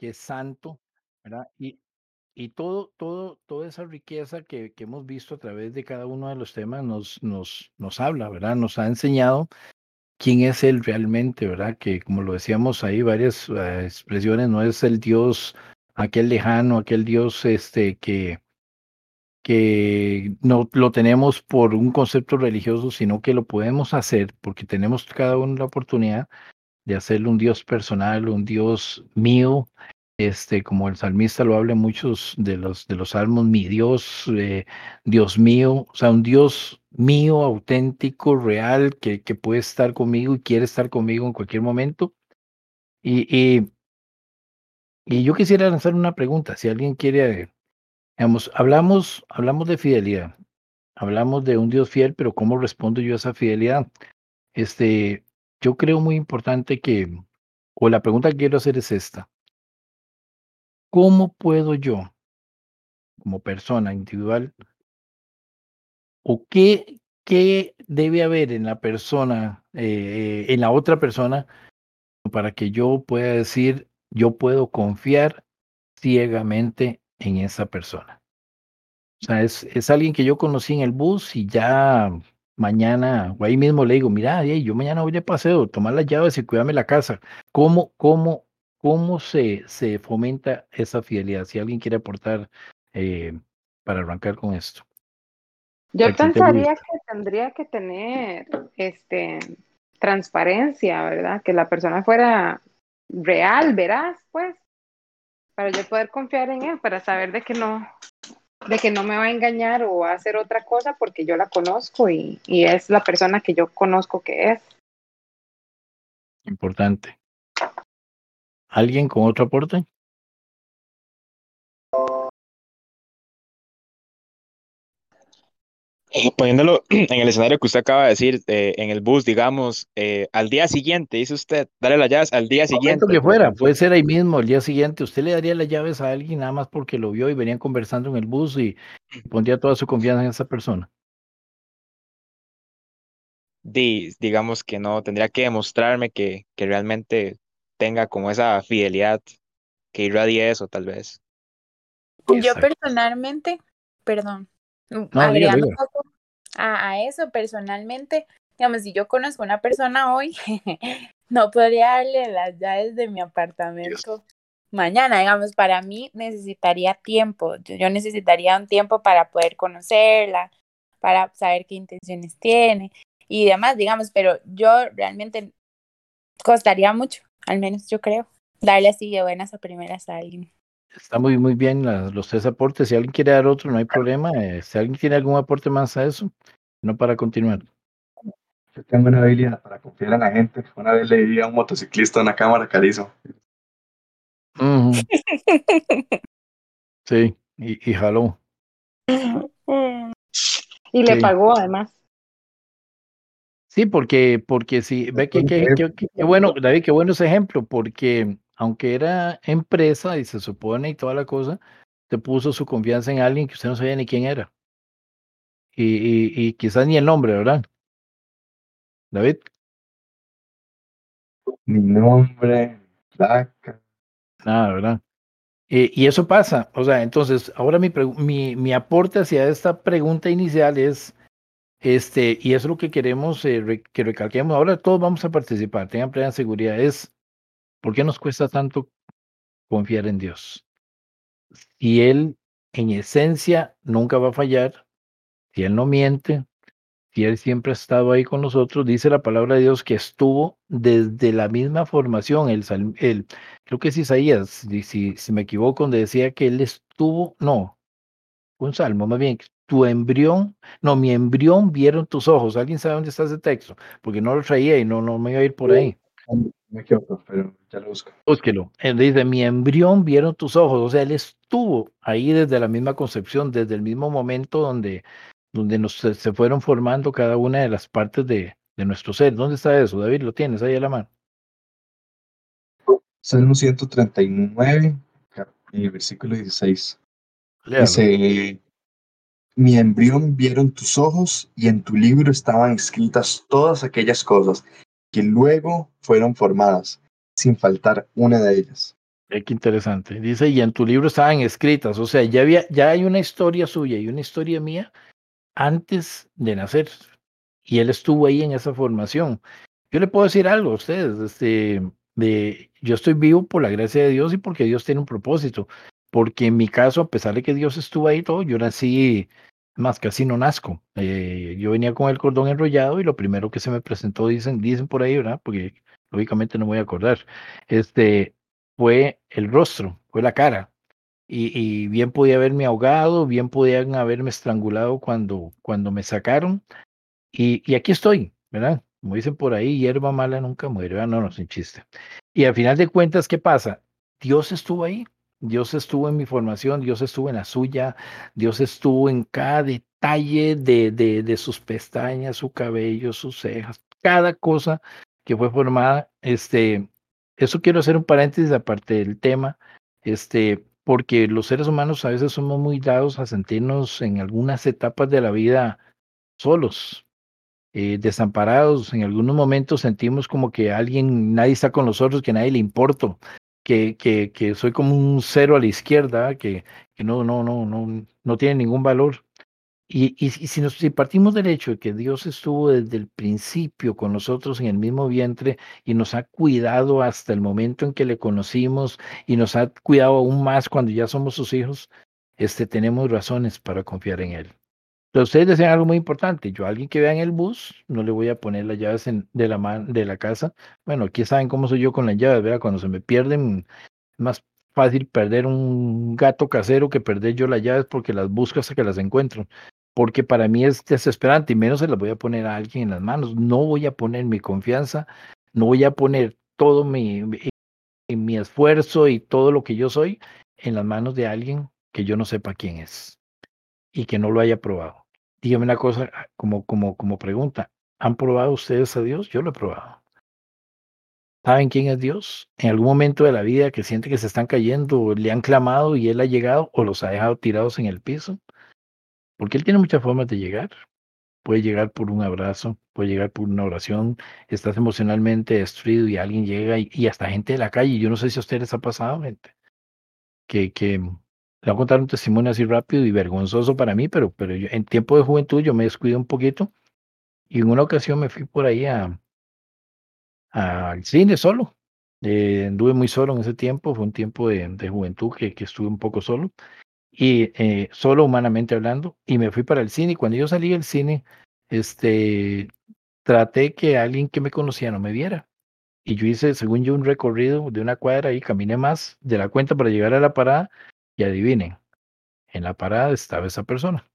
que es santo, ¿verdad? Y, y todo, todo, toda esa riqueza que, que hemos visto a través de cada uno de los temas nos, nos, nos habla, ¿verdad? Nos ha enseñado quién es Él realmente, ¿verdad? Que como lo decíamos ahí, varias uh, expresiones, no es el Dios aquel lejano, aquel Dios este, que, que no lo tenemos por un concepto religioso, sino que lo podemos hacer porque tenemos cada uno la oportunidad de hacerle un Dios personal, un Dios mío, este, como el salmista lo habla en muchos de los, de los salmos, mi Dios, eh, Dios mío, o sea, un Dios mío, auténtico, real, que, que puede estar conmigo y quiere estar conmigo en cualquier momento. Y, y, y yo quisiera lanzar una pregunta, si alguien quiere, digamos, hablamos, hablamos de fidelidad, hablamos de un Dios fiel, pero ¿cómo respondo yo a esa fidelidad? Este, yo creo muy importante que, o la pregunta que quiero hacer es esta. ¿Cómo puedo yo, como persona individual, o qué, qué debe haber en la persona, eh, en la otra persona, para que yo pueda decir, yo puedo confiar ciegamente en esa persona? O sea, es, es alguien que yo conocí en el bus y ya mañana, o ahí mismo le digo, mira, yo mañana voy de paseo, tomar las llaves y cuidarme la casa. ¿Cómo, cómo, cómo se, se fomenta esa fidelidad? Si alguien quiere aportar eh, para arrancar con esto. Yo pensaría que tendría que tener este transparencia, ¿verdad? Que la persona fuera real, veraz, pues, para yo poder confiar en él, para saber de que no, de que no me va a engañar o va a hacer otra cosa porque yo la conozco y, y es la persona que yo conozco que es. Importante. ¿Alguien con otro aporte? Poniéndolo en el escenario que usted acaba de decir, eh, en el bus, digamos, eh, al día siguiente, dice usted, darle las llaves al día siguiente. que fuera, puede ser ahí mismo, el día siguiente, usted le daría las llaves a alguien nada más porque lo vio y venían conversando en el bus y pondría toda su confianza en esa persona. Di, digamos que no, tendría que demostrarme que, que realmente tenga como esa fidelidad, que irradie eso tal vez. Yo personalmente, perdón, No, agregando diga, un poco a, a eso personalmente, digamos, si yo conozco a una persona hoy, no podría darle las llaves de mi apartamento mañana, digamos, para mí necesitaría tiempo, yo, yo necesitaría un tiempo para poder conocerla, para saber qué intenciones tiene y demás, digamos, pero yo realmente costaría mucho, al menos yo creo, darle así de buenas a primeras a alguien. Está muy, muy bien la- los tres aportes. Si alguien quiere dar otro, no hay problema. Eh, si alguien tiene algún aporte más a eso, no para continuar. Yo tengo una habilidad para confiar en la gente. Una vez le di a un motociclista una cámara carizo. Ujú, Sí, y, y jaló. Y le Sí. pagó además. Sí, porque, porque sí, ve que, que, que- que- qué bueno, David, qué bueno ese ejemplo, porque aunque era empresa y se supone y toda la cosa, te puso su confianza en alguien que usted no sabía ni quién era. Y, y, y quizás ni el nombre, ¿verdad? David. Mi nombre, placa. Nada, ¿verdad? Eh, y eso pasa, o sea, entonces, ahora mi, mi, mi aporte hacia esta pregunta inicial es, este, y eso es lo que queremos eh, re- que recalquemos, ahora todos vamos a participar, tengan plena seguridad, es, ¿por qué nos cuesta tanto confiar en Dios? Si Él, en esencia, nunca va a fallar, si Él no miente, si Él siempre ha estado ahí con nosotros, dice la palabra de Dios que estuvo desde la misma formación, el, el creo que es Isaías, si, si, si me equivoco, donde decía que Él estuvo, no, un salmo, más bien, tu embrión, no, mi embrión vieron tus ojos, ¿alguien sabe dónde está ese texto? Porque no lo traía y no, no me iba a ir por ahí. Me equivoco, pero ya lo busco. Búsquelo. Él dice, mi embrión vieron tus ojos. O sea, él estuvo ahí desde la misma concepción, desde el mismo momento donde, donde nos, se fueron formando cada una de las partes de, de nuestro ser. ¿Dónde está eso, David? ¿Lo tienes ahí a la mano? Salmo 139, cap- eh, versículo 16. Léalo. Dice, mi embrión vieron tus ojos y en tu libro estaban escritas todas aquellas cosas que luego fueron formadas, sin faltar una de ellas. qué interesante. Dice, y en tu libro estaban escritas, o sea, ya había, ya hay una historia suya y una historia mía antes de nacer. Y él estuvo ahí en esa formación. Yo le puedo decir algo a ustedes, este, de, yo estoy vivo por la gracia de Dios y porque Dios tiene un propósito. Porque en mi caso, a pesar de que Dios estuvo ahí todo, yo nací más casi no nazco. Eh, yo venía con el cordón enrollado y lo primero que se me presentó, dicen, dicen por ahí, ¿verdad? Porque lógicamente no voy a acordar, este, fue el rostro, fue la cara. Y, bien podía haberme ahogado, bien podían haberme estrangulado cuando, cuando me sacaron. Y, aquí estoy, ¿verdad? Como dicen por ahí, hierba mala nunca muere, no, no, sin chiste. Y al final de cuentas, ¿qué pasa? Dios estuvo ahí, Dios estuvo en mi formación, Dios estuvo en la suya, Dios estuvo en cada detalle de, de, de sus pestañas, su cabello, sus cejas, cada cosa que fue formada. Este, eso quiero hacer un paréntesis aparte del tema, este, porque los seres humanos a veces somos muy dados a sentirnos en algunas etapas de la vida solos, eh, desamparados. En algunos momentos sentimos como que alguien, nadie está con nosotros, que nadie le importo, que, que, soy como un cero a la izquierda, que, que no, no, no, no, no tiene ningún valor. Y, y, y si, nos, si partimos del hecho de que Dios estuvo desde el principio con nosotros en el mismo vientre y nos ha cuidado hasta el momento en que le conocimos y nos ha cuidado aún más cuando ya somos sus hijos, este, tenemos razones para confiar en Él. Pero ustedes decían algo muy importante. Yo a alguien que vea en el bus, no le voy a poner las llaves en, de, la de la casa. Bueno, aquí saben cómo soy yo con las llaves, ¿verdad? Cuando se me pierden, es más fácil perder un gato casero que perder yo las llaves porque las busco hasta que las encuentro. Porque para mí es desesperante y menos se las voy a poner a alguien en las manos. No voy a poner mi confianza, no voy a poner todo mi esfuerzo y todo lo que yo soy en las manos de alguien que yo no sepa quién es y que no lo haya probado. Dígame una cosa como, como, como pregunta. ¿Han probado ustedes a Dios? Yo lo he probado. ¿Saben quién es Dios? En algún momento de la vida que siente que se están cayendo, le han clamado y Él ha llegado o los ha dejado tirados en el piso. Porque Él tiene muchas formas de llegar. Puede llegar por un abrazo, puede llegar por una oración, estás emocionalmente destruido y alguien llega y, hasta gente de la calle. Yo no sé si a ustedes ha pasado, gente, que, que le voy a contar un testimonio así rápido y vergonzoso para mí, pero, pero yo, en tiempo de juventud yo me descuido un poquito y en una ocasión me fui por ahí a al cine solo. Eh, anduve muy solo en ese tiempo, fue un tiempo de, de juventud que, que, estuve un poco solo y eh, solo humanamente hablando y me fui para el cine y cuando yo salí del cine, este, traté que alguien que me conocía no me viera y yo hice, según yo, un recorrido de una cuadra y caminé más de la cuenta para llegar a la parada y adivinen, en la parada estaba esa persona.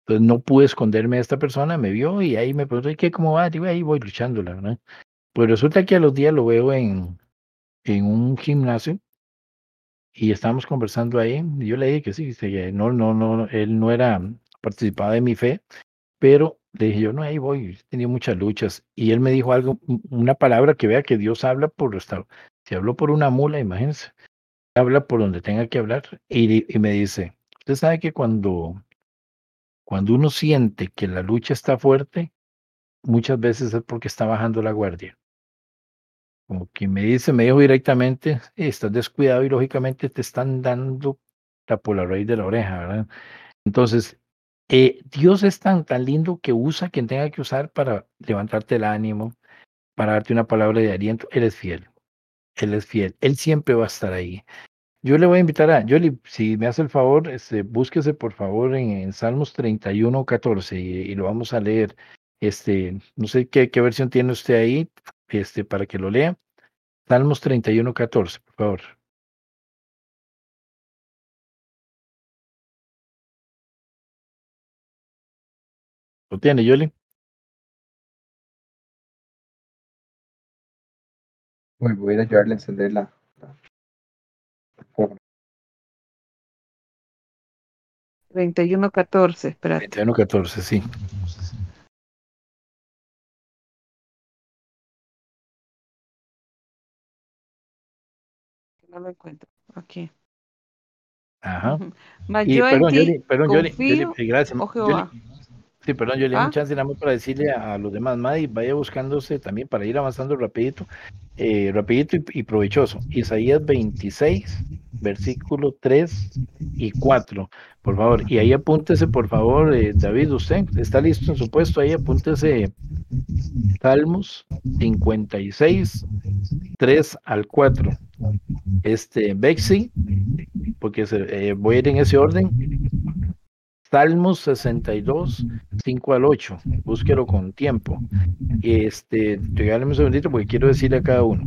Entonces no pude esconderme de esta persona, me vio y ahí me preguntó, ¿y qué, cómo va? Digo, ahí voy luchándola, ¿verdad? Pues resulta que a los días lo veo en, en un gimnasio y estábamos conversando ahí. Y yo le dije que sí, que no, no, no, él no era participaba de mi fe, pero le dije yo, no, ahí voy, tenía muchas luchas. Y él me dijo algo, una palabra que vea que Dios habla por. Si habló por una mula, imagínense, habla por donde tenga que hablar. Y, me dice, usted sabe que cuando, cuando uno siente que la lucha está fuerte, muchas veces es porque está bajando la guardia como que me dice, me dijo directamente, estás descuidado y lógicamente te están dando la por la raíz de la oreja, ¿verdad? Entonces, eh, Dios es tan, tan lindo que usa quien tenga que usar para levantarte el ánimo, para darte una palabra de aliento. Él es fiel, Él es fiel, Él siempre va a estar ahí. Yo le voy a invitar a, Yoli, si me hace el favor, este, búsquese por favor en, en Salmos 31, 14 y, y, lo vamos a leer. Este, no sé qué, qué versión tiene usted ahí, este, para que lo lea. Salmos 31, 14, por favor. ¿Lo tiene, Yoli? Voy, voy a ir a ayudarle a encenderla. Treinta y uno catorce, espera. Treinta y uno catorce, sí. no lo encuentro. Aquí. Ajá. Mas Y, yo en perdón, ti Yoli, perdón, Yoli, Yoli, gracias. oh Jehová. Yoli, Sí, perdón, yo le doy un chance nada más para decirle a, los demás, Maddy, vaya buscándose también para ir avanzando rapidito, eh, rapidito y, provechoso. Isaías 26, versículo 3 y 4, por favor. Y ahí apúntese, por favor, eh, David, usted está listo en su puesto, ahí apúntese Salmos 56, 3 al 4. Este, Bexi, porque se, eh, voy a ir en ese orden, Salmos 62, 5 al 8. Búsquelo con tiempo. Este, regálame un segundito porque quiero decirle a cada uno.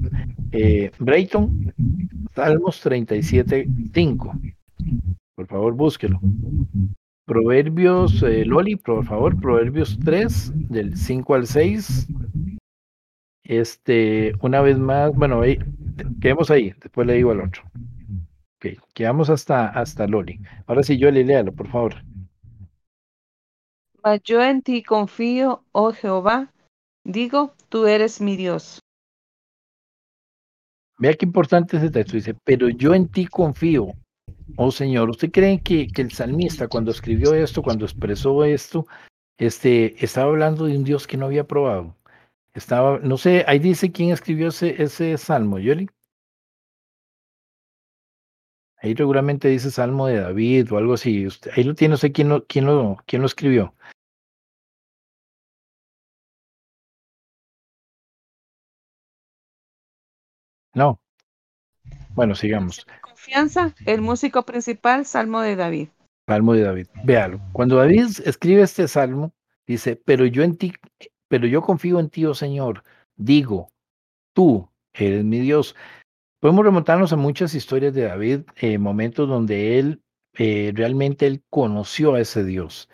Eh, Brayton, Salmos 37, 5. Por favor, búsquelo. Proverbios, eh, Loli, por favor, Proverbios 3, del 5 al 6. Este, una vez más, bueno, quedemos ahí, después le digo al otro. Ok, quedamos hasta, hasta Loli. Ahora sí, yo le léalo, por favor yo en ti confío, oh Jehová, digo, tú eres mi Dios. Vea qué importante ese texto, dice, pero yo en ti confío, oh Señor. ¿Usted cree que, que el salmista cuando escribió esto, cuando expresó esto, este, estaba hablando de un Dios que no había probado? Estaba, no sé, ahí dice quién escribió ese, ese salmo, Yoli. Ahí seguramente dice Salmo de David o algo así. Usted, ahí lo tiene, no sé quién lo, quién lo, quién lo escribió. No. Bueno, sigamos. Confianza, el músico principal, Salmo de David. Salmo de David. Véalo. Cuando David escribe este salmo, dice, pero yo en ti, pero yo confío en ti, oh Señor. Digo, tú eres mi Dios. Podemos remontarnos a muchas historias de David, eh, momentos donde él eh, realmente él conoció a ese Dios.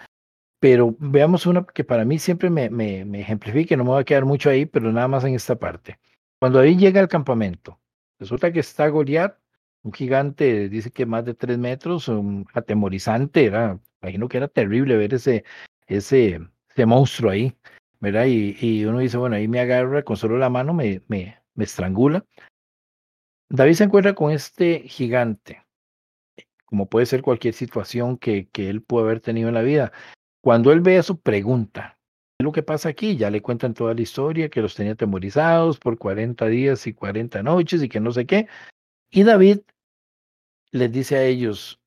Pero veamos una que para mí siempre me, me, me ejemplifica, no me voy a quedar mucho ahí, pero nada más en esta parte. Cuando David llega al campamento, resulta que está Goliat, un gigante, dice que más de tres metros, un atemorizante, era, imagino que era terrible ver ese, ese, ese monstruo ahí, ¿verdad? Y, y, uno dice, bueno, ahí me agarra con solo la mano, me, me, me estrangula. David se encuentra con este gigante, como puede ser cualquier situación que, que él puede haber tenido en la vida. Cuando él ve eso, pregunta, lo que pasa aquí? Ya le cuentan toda la historia, que los tenía temorizados por 40 días y 40 noches y que no sé qué. Y David les dice a ellos,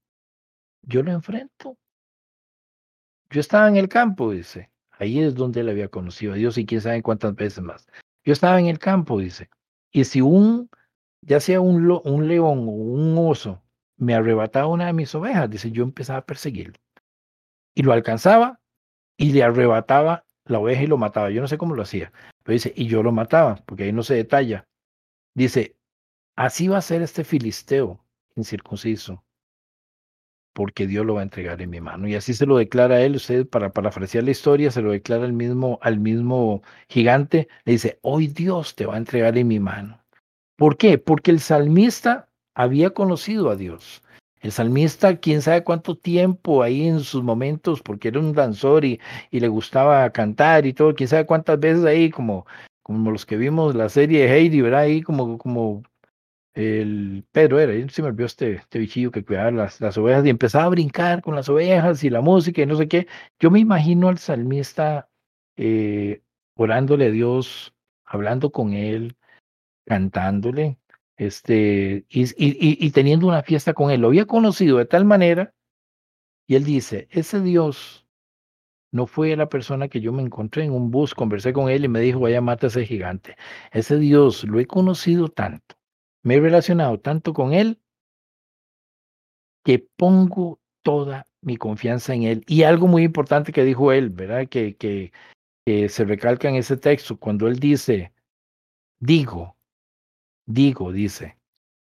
yo lo enfrento. Yo estaba en el campo, dice. Ahí es donde él había conocido a Dios y quién sabe cuántas veces más. Yo estaba en el campo, dice. Y si un, ya sea un, león o un oso, me arrebataba una de mis ovejas, dice, yo empezaba a perseguirlo. Y lo alcanzaba y le arrebataba la oveja y lo mataba. Yo no sé cómo lo hacía, pero dice, y yo lo mataba, porque ahí no se detalla. Dice, así va a ser este filisteo incircunciso, porque Dios lo va a entregar en mi mano. Y así se lo declara él, usted para parafrasear la historia, se lo declara al mismo, al mismo gigante, le dice, hoy Dios te va a entregar en mi mano. ¿Por qué? Porque el salmista había conocido a Dios. El salmista, quién sabe cuánto tiempo ahí en sus momentos, porque era un danzor y, y le gustaba cantar y todo, quién sabe cuántas veces ahí, como, como los que vimos la serie de Heidi, ¿verdad? Ahí como, como el Pedro era, se me olvidó este, este bichillo que cuidaba las, las ovejas y empezaba a brincar con las ovejas y la música y no sé qué. Yo me imagino al salmista eh, orándole a Dios, hablando con él, cantándole, este, y, y, y, teniendo una fiesta con él. Lo había conocido de tal manera, y él dice, ese Dios no fue la persona que yo me encontré en un bus, conversé con él y me dijo, vaya, mata a ese gigante. Ese Dios lo he conocido tanto, me he relacionado tanto con él, que pongo toda mi confianza en él. Y algo muy importante que dijo él, ¿verdad? Que, que, que se recalca en ese texto, cuando él dice, digo, digo, dice,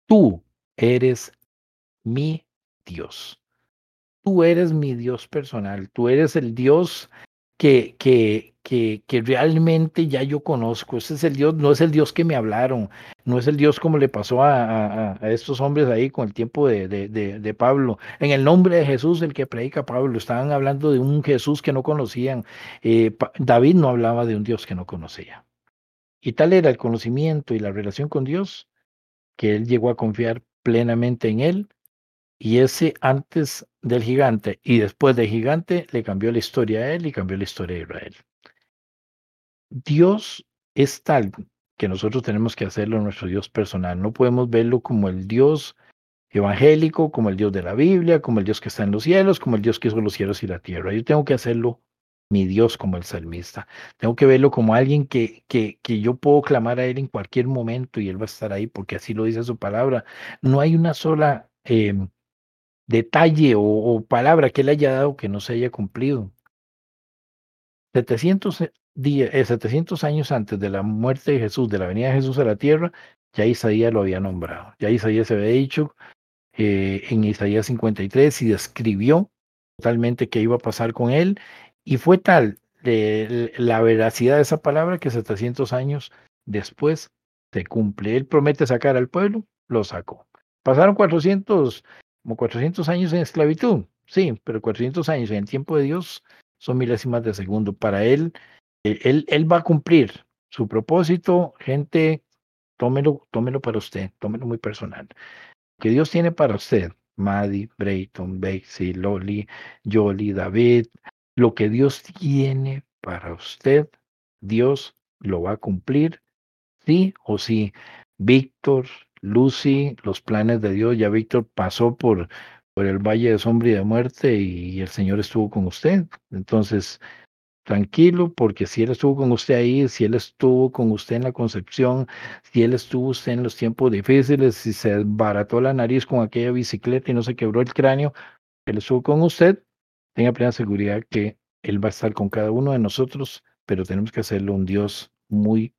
tú eres mi Dios. Tú eres mi Dios personal. Tú eres el Dios que, que, que, realmente ya yo conozco. Ese es el Dios, no es el Dios que me hablaron, no es el Dios como le pasó a, a, estos hombres ahí con el tiempo de, de, de, Pablo. En el nombre de Jesús, el que predica Pablo, estaban hablando de un Jesús que no conocían. Eh, David no hablaba de un Dios que no conocía. Y tal era el conocimiento y la relación con Dios que él llegó a confiar plenamente en él Y ese antes del gigante y después del gigante le cambió la historia a él y cambió la historia de Israel. Dios es tal que nosotros tenemos que hacerlo nuestro Dios personal. No podemos verlo como el Dios evangélico, como el Dios de la Biblia, como el Dios que está en los cielos, como el Dios que hizo los cielos y la tierra. Yo tengo que hacerlo mi Dios como el salmista. Tengo que verlo como alguien que, que, que yo puedo clamar a Él en cualquier momento y Él va a estar ahí porque así lo dice su palabra. No hay una sola em, detalle o, palabra que Él haya dado que no se haya cumplido. 700, días, 700 años antes de la muerte de Jesús, de la venida de Jesús a la tierra, ya Isaías lo había nombrado. Ya Isaías se había dicho eh, en Isaías 53 y describió totalmente qué iba a pasar con él y fue tal de la veracidad de esa palabra que 700 años después se cumple. Él promete sacar al pueblo, lo sacó. Pasaron 400, como 400 años en esclavitud, sí, pero 400 años en el tiempo de Dios son milésimas de segundo. Para él, eh, él, él va a cumplir su propósito. Gente, tómelo, tómelo para usted, tómelo muy personal. Que Dios tiene para usted, Maddie, Brayton, Bexy, Loli, Jolie, David, lo que Dios tiene para usted, Dios lo va a cumplir, sí o sí. Víctor, Lucy, los planes de Dios, ya Víctor pasó por, por el valle de sombra y de muerte y el Señor estuvo con usted. Entonces, tranquilo, porque si Él estuvo con usted ahí, si Él estuvo con usted en la concepción, si Él estuvo usted en los tiempos difíciles, si se barató la nariz con aquella bicicleta y no se quebró el cráneo, Él estuvo con usted, tenga plena seguridad que Él va a estar con cada uno de nosotros, pero tenemos que hacerlo un Dios muy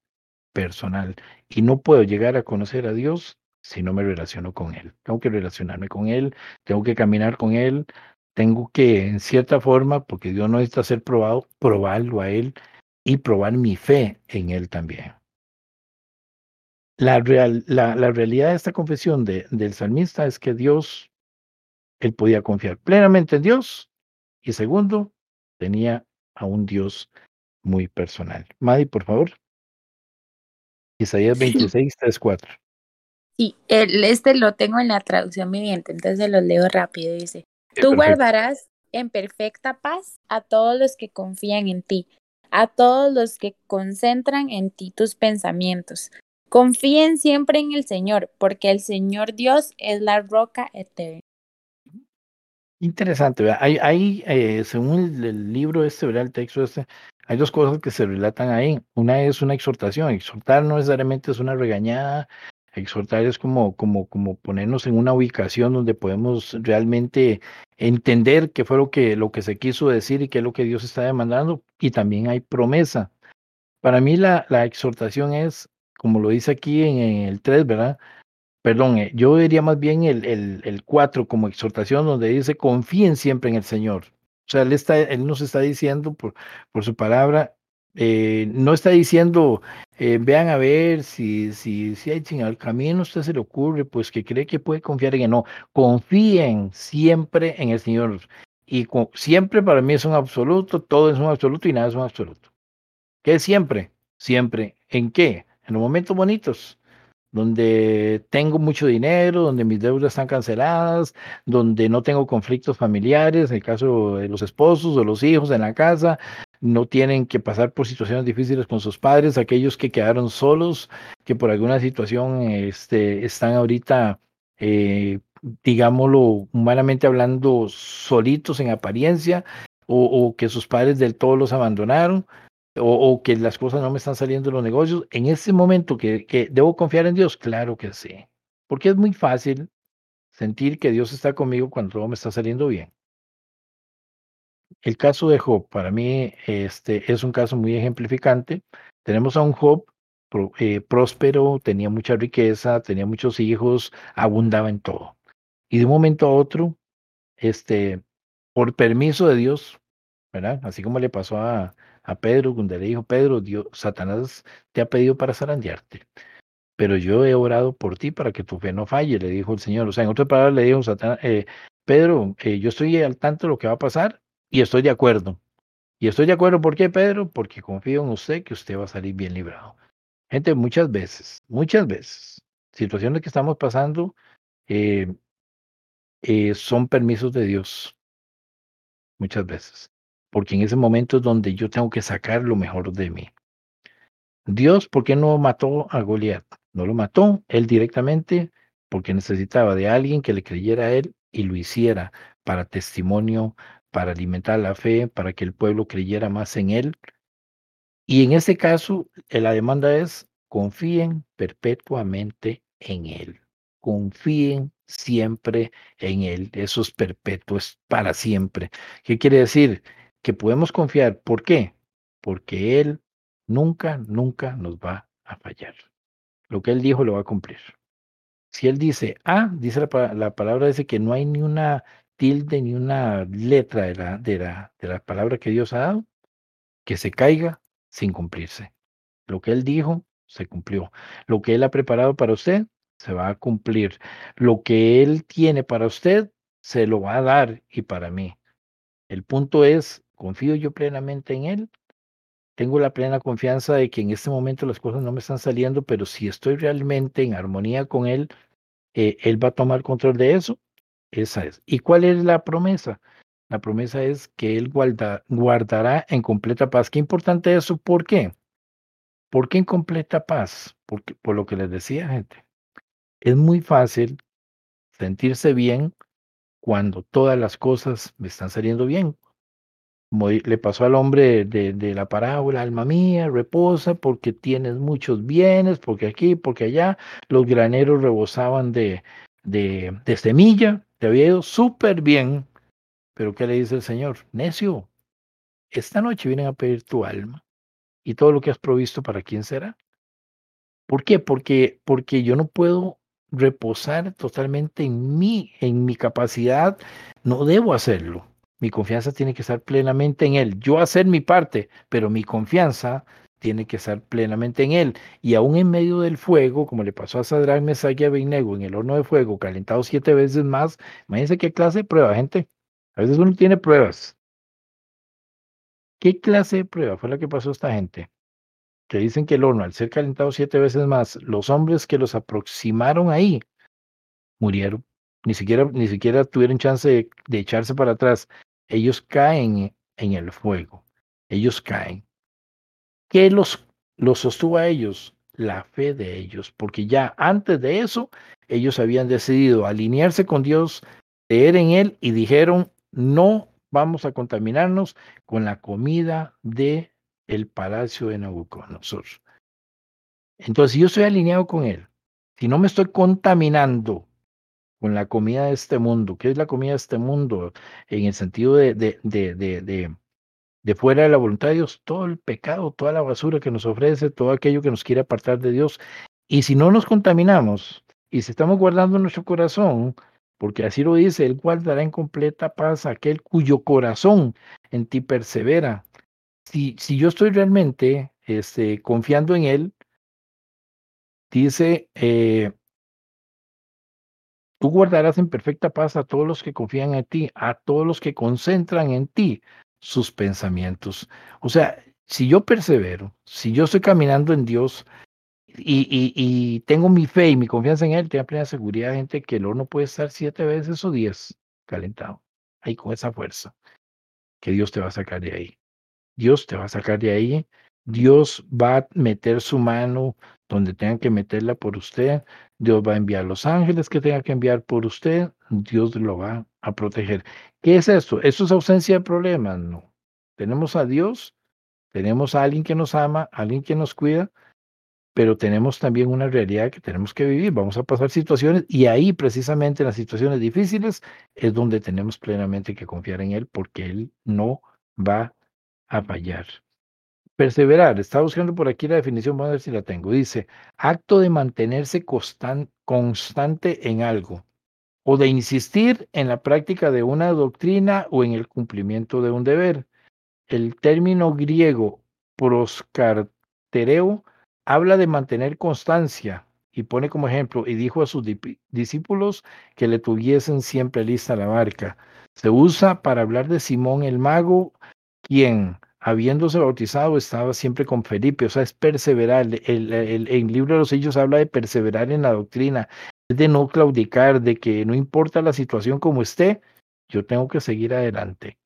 personal. Y no puedo llegar a conocer a Dios si no me relaciono con Él. Tengo que relacionarme con Él, tengo que caminar con Él, tengo que, en cierta forma, porque Dios no necesita ser probado, probarlo a Él y probar mi fe en Él también. La, real, la, la realidad de esta confesión de, del salmista es que Dios, él podía confiar plenamente en Dios y segundo, tenía a un Dios muy personal. Madi, por favor. Isaías 26, 3, 4. Sí, el, este lo tengo en la traducción viviente, entonces lo leo rápido. Dice, tú guardarás en perfecta paz a todos los que confían en ti, a todos los que concentran en ti tus pensamientos. Confíen siempre en el Señor, porque el Señor Dios es la roca eterna. Interesante, hay, hay eh, según el, libro este, ¿verdad? el texto este, hay dos cosas que se relatan ahí. Una es una exhortación. Exhortar no necesariamente es una regañada. Exhortar es como, como, como ponernos en una ubicación donde podemos realmente entender qué fue lo que, lo que se quiso decir y qué es lo que Dios está demandando. Y también hay promesa. Para mí la, la exhortación es, como lo dice aquí en, en el 3, ¿verdad? Perdón, eh, yo diría más bien el, el, el 4 como exhortación donde dice confíen siempre en el Señor. O sea, él, está, él nos está diciendo por, por su palabra, eh, no está diciendo, eh, vean a ver si, si, si hay, en el camino a usted se le ocurre, pues que cree que puede confiar en él. No, confíen siempre en el Señor. Y siempre para mí es un absoluto, todo es un absoluto y nada es un absoluto. ¿Qué es siempre? Siempre. ¿En qué? En los momentos bonitos donde tengo mucho dinero, donde mis deudas están canceladas, donde no tengo conflictos familiares, en el caso de los esposos o los hijos en la casa, no tienen que pasar por situaciones difíciles con sus padres, aquellos que quedaron solos, que por alguna situación este, están ahorita, eh, digámoslo, humanamente hablando, solitos en apariencia, o, o que sus padres del todo los abandonaron o, que las cosas no me están saliendo en los negocios, en ese momento que, que debo confiar en Dios, claro que sí, porque es muy fácil sentir que Dios está conmigo cuando todo me está saliendo bien. El caso de Job, para mí, este, es un caso muy ejemplificante. Tenemos a un Job eh, próspero, tenía mucha riqueza, tenía muchos hijos, abundaba en todo. Y de un momento a otro, este, por permiso de Dios, ¿verdad? Así como le pasó a, a Pedro, donde le dijo, Pedro, Dios, Satanás te ha pedido para zarandearte, pero yo he orado por ti para que tu fe no falle, le dijo el Señor. O sea, en otras palabras, le dijo Satanás, eh, Pedro, eh, yo estoy al tanto de lo que va a pasar y estoy de acuerdo. Y estoy de acuerdo, ¿por qué, Pedro? Porque confío en usted que usted va a salir bien librado. Gente, muchas veces, muchas veces, situaciones que estamos pasando, eh, son permisos de Dios, muchas veces, porque en ese momento es donde yo tengo que sacar lo mejor de mí. Dios, ¿por qué no mató a Goliat? No lo mató él directamente porque necesitaba de alguien que le creyera a él y lo hiciera para testimonio, para alimentar la fe, para que el pueblo creyera más en él. Y en ese caso, eh, la demanda es confíen perpetuamente en él. Confíen siempre en él. Eso es perpetuo, es para siempre. ¿Qué quiere decir? Que podemos confiar. ¿Por qué? Porque él nunca, nunca nos va a fallar. Lo que él dijo lo va a cumplir. Si él dice A, dice la, la palabra dice que no hay ni una tilde ni una letra de la, de, la, de la palabra que Dios ha dado que se caiga sin cumplirse. Lo que él dijo se cumplió. Lo que él ha preparado para usted se va a cumplir. Lo que él tiene para usted se lo va a dar y para mí. El punto es, confío yo plenamente en él. Tengo la plena confianza de que en este momento las cosas no me están saliendo, pero si estoy realmente en armonía con él, eh, él va a tomar control de eso esa es. ¿Y cuál es la promesa? La promesa es que Él guardará en completa paz. Qué importante eso. ¿Por qué? ¿Por qué en completa paz? Porque, por lo que les decía, gente. Es muy fácil sentirse bien cuando todas las cosas me están saliendo bien. Como le pasó al hombre de, la parábola, alma mía, reposa porque tienes muchos bienes, porque aquí, porque allá, los graneros rebosaban de, de, de semilla, te había ido súper bien, pero ¿qué le dice el Señor? Necio, esta noche vienen a pedir tu alma y todo lo que has provisto, ¿para quién será? ¿Por qué? Porque, porque yo no puedo reposar totalmente en mí, en mi capacidad, no debo hacerlo. Mi confianza tiene que estar plenamente en Él. Yo hacer mi parte, pero mi confianza tiene que estar plenamente en él. Y aún en medio del fuego, como le pasó a Sadrach, Mesach y Abednego en el horno de fuego, calentado siete veces más, imagínense qué clase de prueba, gente. A veces uno tiene pruebas. ¿Qué clase de prueba fue la que pasó a esta gente? Que dicen que el horno, al ser calentado siete veces más, los hombres que los aproximaron ahí murieron. Ni siquiera, ni siquiera tuvieron chance de, de echarse para atrás. Ellos caen en el fuego. Ellos caen. ¿Qué los, los sostuvo a ellos? La fe de ellos, porque ya antes de eso, ellos habían decidido alinearse con Dios, creer en Él y dijeron, no vamos a contaminarnos con la comida de el palacio de Nabucodonosor. Entonces, si yo estoy alineado con Él, si no me estoy contaminando con la comida de este mundo, ¿qué es la comida de este mundo? En el sentido de, de, de, de de fuera de la voluntad de Dios, todo el pecado, toda la basura que nos ofrece, todo aquello que nos quiere apartar de Dios. Y si no nos contaminamos y si estamos guardando nuestro corazón, porque así lo dice, Él guardará en completa paz aquel cuyo corazón en ti persevera. Si, si yo estoy realmente este, confiando en Él, dice, eh, tú guardarás en perfecta paz a todos los que confían en ti, a todos los que concentran en ti sus pensamientos. O sea, si yo persevero, si yo estoy caminando en Dios y, y, tengo mi fe y mi confianza en Él, tengo plena seguridad, gente, que el horno puede estar siete veces o diez calentado, ahí con esa fuerza, que Dios te va a sacar de ahí. Dios te va a sacar de ahí. Dios va a meter su mano donde tenga que meterla por usted. Dios va a enviar los ángeles que tenga que enviar por usted. Dios lo va a proteger. ¿Qué es esto? ¿Esto es ausencia de problemas? No. Tenemos a Dios, tenemos a alguien que nos ama, alguien que nos cuida, pero tenemos también una realidad que tenemos que vivir. Vamos a pasar situaciones y ahí precisamente en las situaciones difíciles es donde tenemos plenamente que confiar en Él porque Él no va a fallar. Perseverar, está buscando por aquí la definición, vamos a ver si la tengo. Dice, acto de mantenerse constante en algo o de insistir en la práctica de una doctrina o en el cumplimiento de un deber. El término griego proscartereo habla de mantener constancia y pone como ejemplo, y dijo a sus discípulos que le tuviesen siempre lista la barca. Se usa para hablar de Simón el mago, quien, habiéndose bautizado, estaba siempre con Felipe, o sea, es perseverar. El, el, libro de los Hechos habla de perseverar en la doctrina, de no claudicar, de que no importa la situación como esté, yo tengo que seguir adelante.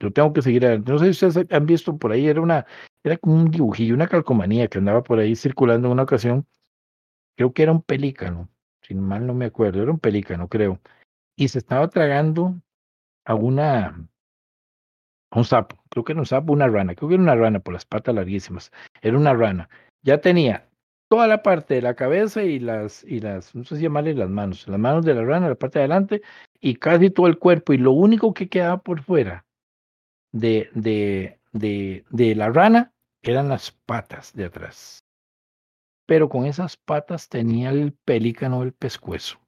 Yo tengo que seguir adelante. No sé si ustedes han visto por ahí, era una, era como un dibujillo, una calcomanía que andaba por ahí circulando en una ocasión. Creo que era un pelícano, si mal no me acuerdo, era un pelícano, creo. Y se estaba tragando a una, un sapo, creo que era un sapo, una rana, creo que era una rana por las patas larguísimas. Era una rana. Ya tenía toda la parte de la cabeza y las, y las, no sé si llamarle las manos, las manos de la rana, la parte de adelante, y casi todo el cuerpo. Y lo único que quedaba por fuera de, de, de, de la rana eran las patas de atrás. Pero con esas patas tenía el pelícano el pescuezo.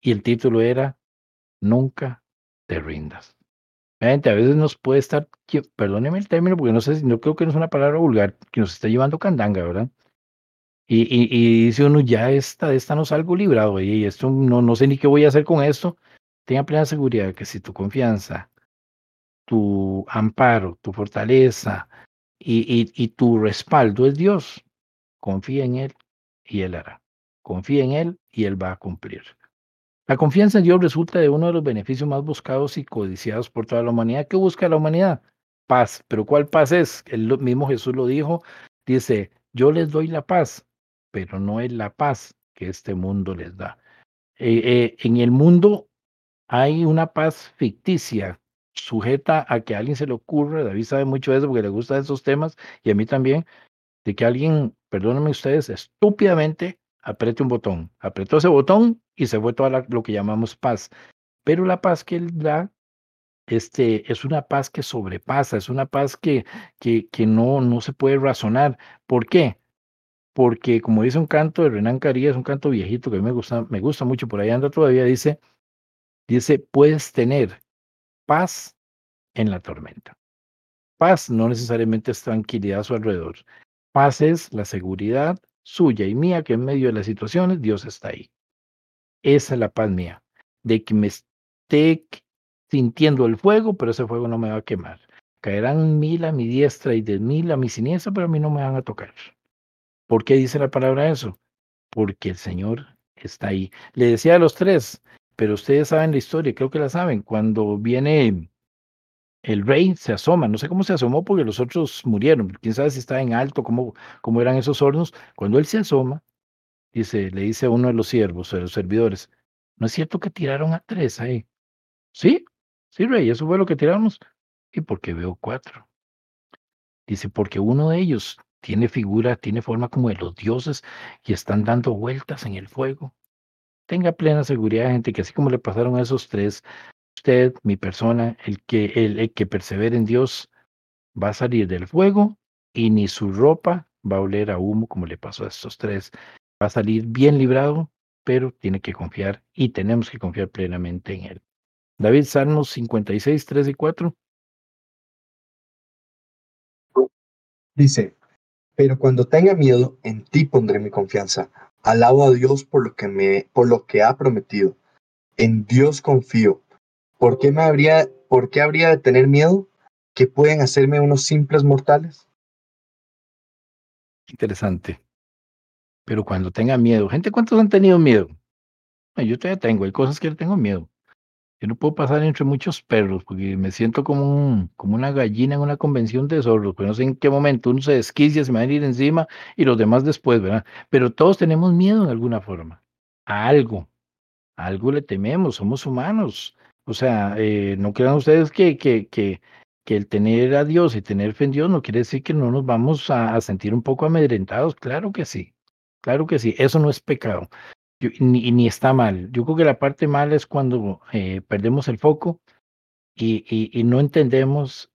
Y el título era Nunca te rindas. A veces nos puede estar, perdóneme el término, porque no sé, no creo que no es una palabra vulgar, que nos está llevando candanga, ¿verdad? Y, y, dice uno, ya esta, esta no salgo librado, y esto no, no sé ni qué voy a hacer con esto. Tenga plena seguridad que si tu confianza, tu amparo, tu fortaleza y, y tu respaldo es Dios, confía en Él y Él hará. Confía en Él y Él va a cumplir. La confianza en Dios resulta de uno de los beneficios más buscados y codiciados por toda la humanidad. ¿Qué busca la humanidad? Paz. ¿Pero cuál paz es? El mismo Jesús lo dijo. Dice, yo les doy la paz, pero no es la paz que este mundo les da. Eh, eh, en el mundo hay una paz ficticia, sujeta a que a alguien se le ocurra, David sabe mucho de eso porque le gustan esos temas y a mí también, de que alguien, perdónenme ustedes, estúpidamente apriete un botón. Apretó ese botón y se fue toda lo que llamamos paz. Pero la paz que él da este, es una paz que sobrepasa, es una paz que, que, que no, no se puede razonar. ¿Por qué? Porque como dice un canto de Renan Carías, un canto viejito que a mí me gusta, me gusta mucho, por ahí anda todavía, dice, dice, puedes tener paz en la tormenta. Paz no necesariamente es tranquilidad a su alrededor. Paz es la seguridad suya y mía que en medio de las situaciones Dios está ahí. Esa es la paz mía, de que me esté sintiendo el fuego, pero ese fuego no me va a quemar. Caerán mil a mi diestra y de mil a mi siniestra, pero a mí no me van a tocar. ¿Por qué dice la palabra eso? Porque el Señor está ahí. Le decía a los tres, pero ustedes saben la historia, creo que la saben, cuando viene el rey se asoma, no sé cómo se asomó porque los otros murieron, quién sabe si estaba en alto, cómo, cómo eran esos hornos. Cuando él se asoma, dice, le dice a uno de los siervos, de los servidores, ¿no es cierto que tiraron a tres ahí? Sí, sí, rey, eso fue lo que tiramos. ¿Y porque veo cuatro? Dice, porque uno de ellos tiene figura, tiene forma como de los dioses y están dando vueltas en el fuego. Tenga plena seguridad, gente, que así como le pasaron a esos tres, usted, mi persona, el que, el, que persevere en Dios, va a salir del fuego y ni su ropa va a oler a humo como le pasó a estos tres. Va a salir bien librado, pero tiene que confiar y tenemos que confiar plenamente en él. David, Salmos 56, 3 y 4. Dice, pero cuando tenga miedo, en ti pondré mi confianza. Alabo a Dios por lo que me, por lo que ha prometido. En Dios confío. ¿Por qué me habría, por qué habría de tener miedo? ¿Qué pueden hacerme unos simples mortales? Interesante. Pero cuando tenga miedo, gente, ¿cuántos han tenido miedo? Yo todavía tengo, hay cosas que tengo miedo. Yo no puedo pasar entre muchos perros porque me siento como, un, como una gallina en una convención de zorros, pero no sé en qué momento uno se desquicia, se me van a ir encima y los demás después, ¿verdad? Pero todos tenemos miedo en alguna forma, a algo, a algo le tememos, somos humanos. O sea, eh, no crean ustedes que, que, que, que el tener a Dios y tener fe en Dios no quiere decir que no nos vamos a, sentir un poco amedrentados, claro que sí, claro que sí, eso no es pecado. Yo, ni, ni, está mal. Yo creo que la parte mala es cuando eh, perdemos el foco y, y, y, no entendemos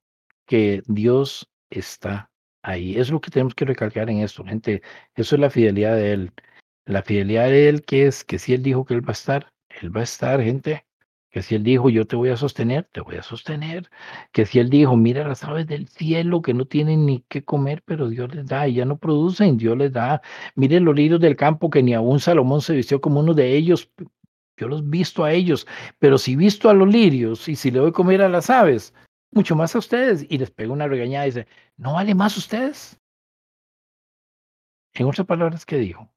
que Dios está ahí. Eso es lo que tenemos que recalcar en esto, gente. Eso es la fidelidad de Él. La fidelidad de Él, que es que si Él dijo que Él va a estar, Él va a estar, gente. Que si Él dijo, yo te voy a sostener, te voy a sostener. Que si Él dijo, mira las aves del cielo que no tienen ni qué comer, pero Dios les da, y ya no producen, Dios les da. Miren los lirios del campo que ni aún Salomón se vistió como uno de ellos. Yo los visto a ellos, pero si visto a los lirios y si le doy comer a las aves, mucho más a ustedes. Y les pego una regañada y dice, ¿no vale más ustedes? En otras palabras, ¿qué dijo?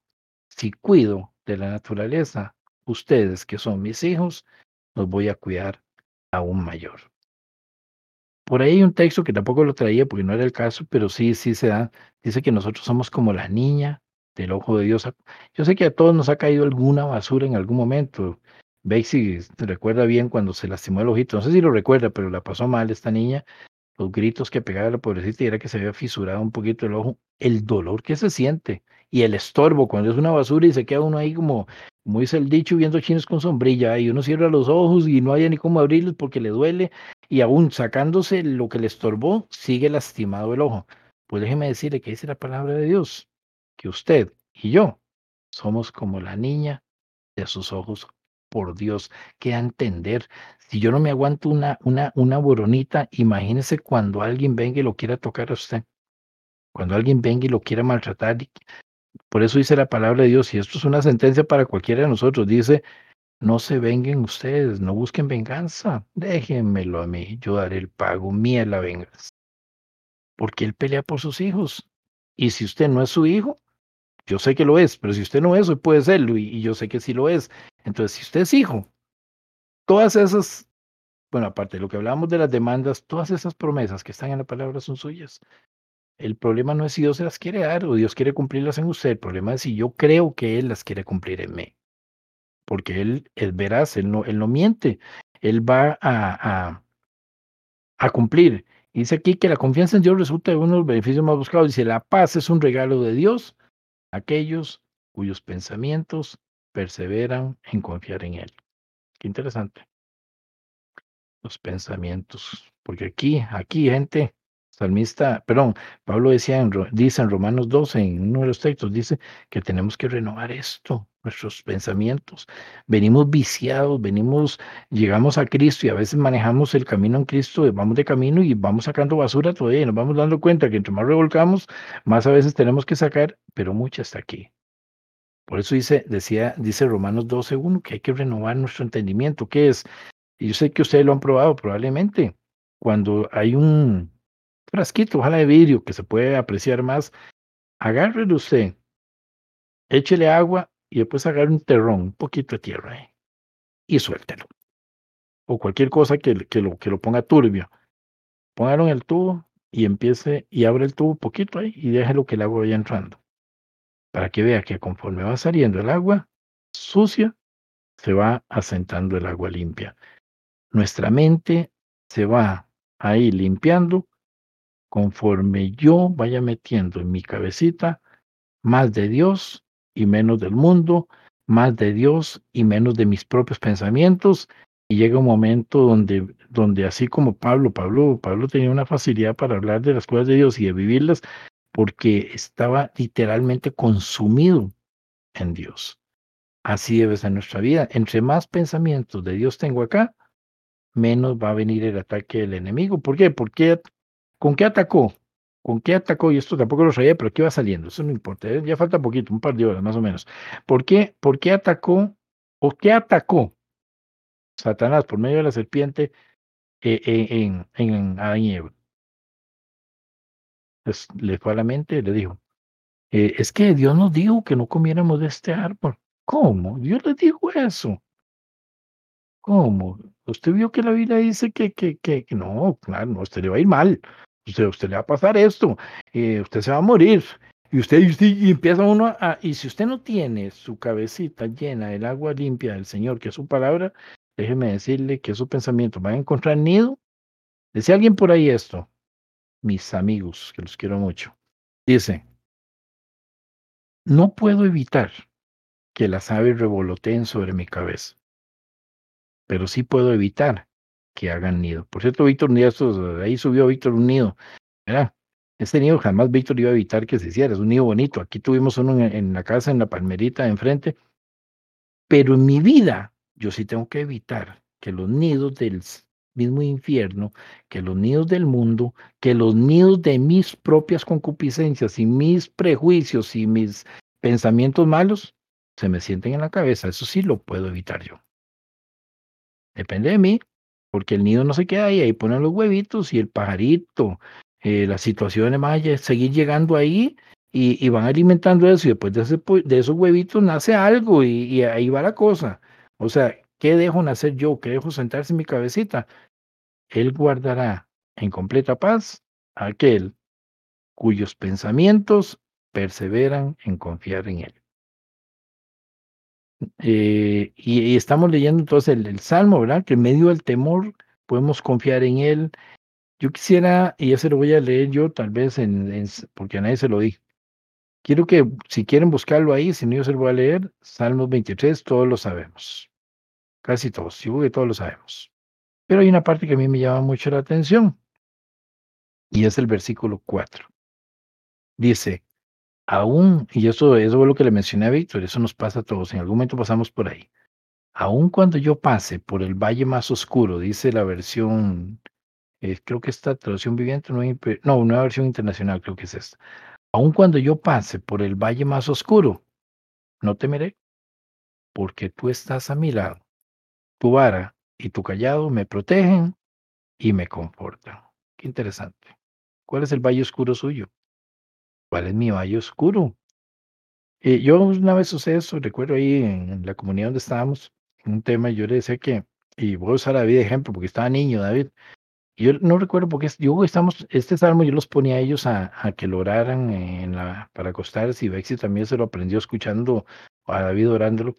Si cuido de la naturaleza, ustedes que son mis hijos, los voy a cuidar aún mayor. Por ahí hay un texto que tampoco lo traía porque no era el caso, pero sí, sí se da. Dice que nosotros somos como la niña del ojo de Dios. Yo sé que a todos nos ha caído alguna basura en algún momento. Bexy recuerda bien cuando se lastimó el ojito. No sé si lo recuerda, pero la pasó mal esta niña los gritos que pegaba la pobrecita y era que se había fisurado un poquito el ojo, el dolor que se siente y el estorbo cuando es una basura y se queda uno ahí como, como dice el dicho, viendo chinos con sombrilla y uno cierra los ojos y no hay ni cómo abrirlos porque le duele y aún sacándose lo que le estorbó, sigue lastimado el ojo. Pues déjeme decirle que dice la palabra de Dios, que usted y yo somos como la niña de sus ojos por Dios, que a entender. Si yo no me aguanto una, una, una boronita, imagínese cuando alguien venga y lo quiera tocar a usted. Cuando alguien venga y lo quiera maltratar. Por eso dice la palabra de Dios, y esto es una sentencia para cualquiera de nosotros, dice, no se venguen ustedes, no busquen venganza, déjenmelo a mí, yo daré el pago, mía la venganza. Porque Él pelea por sus hijos. Y si usted no es su hijo, yo sé que lo es, pero si usted no es, hoy puede serlo, y yo sé que sí lo es. Entonces, si usted es hijo, todas esas, bueno, aparte de lo que hablábamos de las demandas, todas esas promesas que están en la palabra son suyas. El problema no es si Dios se las quiere dar o Dios quiere cumplirlas en usted. El problema es si yo creo que Él las quiere cumplir en mí. Porque Él es veraz, Él no, él no miente. Él va a, a, a cumplir. Dice aquí que la confianza en Dios resulta de uno de los beneficios más buscados. Dice, la paz es un regalo de Dios a aquellos cuyos pensamientos perseveran en confiar en Él. Qué interesante. Los pensamientos. Porque aquí, aquí, gente, salmista, perdón, Pablo decía en, dice en Romanos 12, en uno de los textos, dice que tenemos que renovar esto, nuestros pensamientos. Venimos viciados, venimos, llegamos a Cristo y a veces manejamos el camino en Cristo, vamos de camino y vamos sacando basura todavía y nos vamos dando cuenta que entre más revolcamos, más a veces tenemos que sacar, pero mucha está aquí. Por eso dice, decía, dice Romanos 12.1 que hay que renovar nuestro entendimiento. ¿Qué es? Y yo sé que ustedes lo han probado probablemente. Cuando hay un frasquito, ojalá de vidrio, que se puede apreciar más, agárrelo usted, échele agua y después agarre un terrón, un poquito de tierra ahí, y suéltelo. O cualquier cosa que, que, lo, que lo ponga turbio. Póngalo en el tubo y empiece y abre el tubo un poquito ahí y déjelo que el agua vaya entrando para que vea que conforme va saliendo el agua sucia, se va asentando el agua limpia. Nuestra mente se va ahí limpiando conforme yo vaya metiendo en mi cabecita más de Dios y menos del mundo, más de Dios y menos de mis propios pensamientos. Y llega un momento donde, donde así como Pablo, Pablo, Pablo tenía una facilidad para hablar de las cosas de Dios y de vivirlas, porque estaba literalmente consumido en Dios. Así debe ser nuestra vida. Entre más pensamientos de Dios tengo acá, menos va a venir el ataque del enemigo. ¿Por qué? Porque ¿con qué atacó? ¿Con qué atacó? Y esto tampoco lo sabía, pero aquí va saliendo. Eso no importa. ¿eh? Ya falta poquito, un par de horas más o menos. ¿Por qué? ¿Por qué atacó? ¿O qué atacó Satanás por medio de la serpiente eh, en, en Adán y Eva? pues, le fue a la mente y le dijo, eh, es que Dios nos dijo que no comiéramos de este árbol. ¿Cómo? Dios le dijo eso. ¿Cómo? Usted vio que la Biblia dice que, que, que, no, claro, no, usted le va a ir mal. Usted, usted le va a pasar esto. Eh, usted se va a morir. Y usted, y empieza uno a, y si usted no tiene su cabecita llena del agua limpia del Señor, que es su palabra, déjeme decirle que esos pensamientos van a encontrar nido. Decía alguien por ahí esto, mis amigos, que los quiero mucho. Dice, no puedo evitar que las aves revoloteen sobre mi cabeza, pero sí puedo evitar que hagan nido. Por cierto, Víctor, ahí subió Víctor un nido. Mira, este nido jamás Víctor iba a evitar que se hiciera, es un nido bonito. Aquí tuvimos uno en, en la casa, en la palmerita de enfrente, pero en mi vida yo sí tengo que evitar que los nidos del mismo infierno, que los nidos del mundo, que los nidos de mis propias concupiscencias y mis prejuicios y mis pensamientos malos se me sienten en la cabeza. Eso sí lo puedo evitar yo. Depende de mí, porque el nido no se queda ahí, ahí ponen los huevitos y el pajarito, eh, las situaciones a seguir llegando ahí y, van alimentando eso y después de, de, esos huevitos nace algo y ahí va la cosa. O sea, ¿qué dejo nacer yo? ¿Qué dejo sentarse en mi cabecita? Él guardará en completa paz aquel cuyos pensamientos perseveran en confiar en Él. Eh, y, estamos leyendo entonces el, Salmo, ¿verdad? Que en medio del temor podemos confiar en Él. Yo quisiera, y ese lo voy a leer yo tal vez en, porque a nadie se lo di. Quiero que si quieren buscarlo ahí, si no yo se lo voy a leer, Salmos 23, todos lo sabemos. Casi todos, yo creo todos lo sabemos. Pero hay una parte que a mí me llama mucho la atención y es el versículo 4. Dice, aún, y eso, eso es lo que le mencioné a Víctor, eso nos pasa a todos, en algún momento pasamos por ahí. Aún cuando yo pase por el valle más oscuro, dice la versión, eh, creo que esta traducción viviente, no, no, una versión internacional, creo que es esta. Aún cuando yo pase por el valle más oscuro, no temeré, porque tú estás a mi lado. Tu vara y tu callado me protegen y me confortan. Qué interesante. ¿Cuál es el valle oscuro suyo? ¿Cuál es mi valle oscuro? Eh, yo una vez usé eso, recuerdo ahí en, la comunidad donde estábamos, un tema, yo le decía que, y voy a usar a David de ejemplo, porque estaba niño, David. y Yo no recuerdo porque yo estamos, este salmo yo los ponía a ellos a, a que lo oraran en la, para acostarse y Bexi también se lo aprendió escuchando a David orándolo.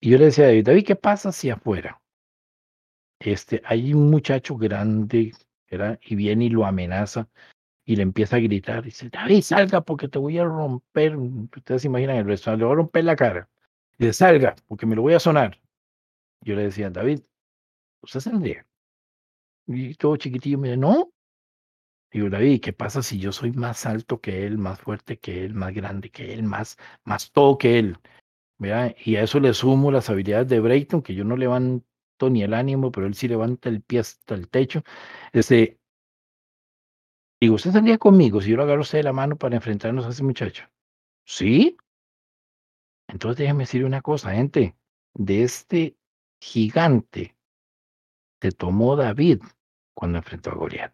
Y yo le decía a David, David, ¿qué pasa si afuera? Este, hay un muchacho grande, ¿verdad? Y viene y lo amenaza y le empieza a gritar. Dice, David, salga porque te voy a romper. Ustedes se imaginan el resto, le voy a romper la cara. Dice, salga porque me lo voy a sonar. Yo le decía, David, ¿usted saldría? Y todo chiquitillo me dice, no. Digo, David, ¿qué pasa si yo soy más alto que él, más fuerte que él, más grande que él, más, más todo que él? ¿verdad? Y a eso le sumo las habilidades de Brayton, que yo no levanto ni el ánimo, pero él sí levanta el pie hasta el techo. Este, digo, ¿usted saldría conmigo si yo lo agarro usted de la mano para enfrentarnos a ese muchacho? Sí. Entonces déjeme decir una cosa, gente. De este gigante se tomó David cuando enfrentó a Goliat.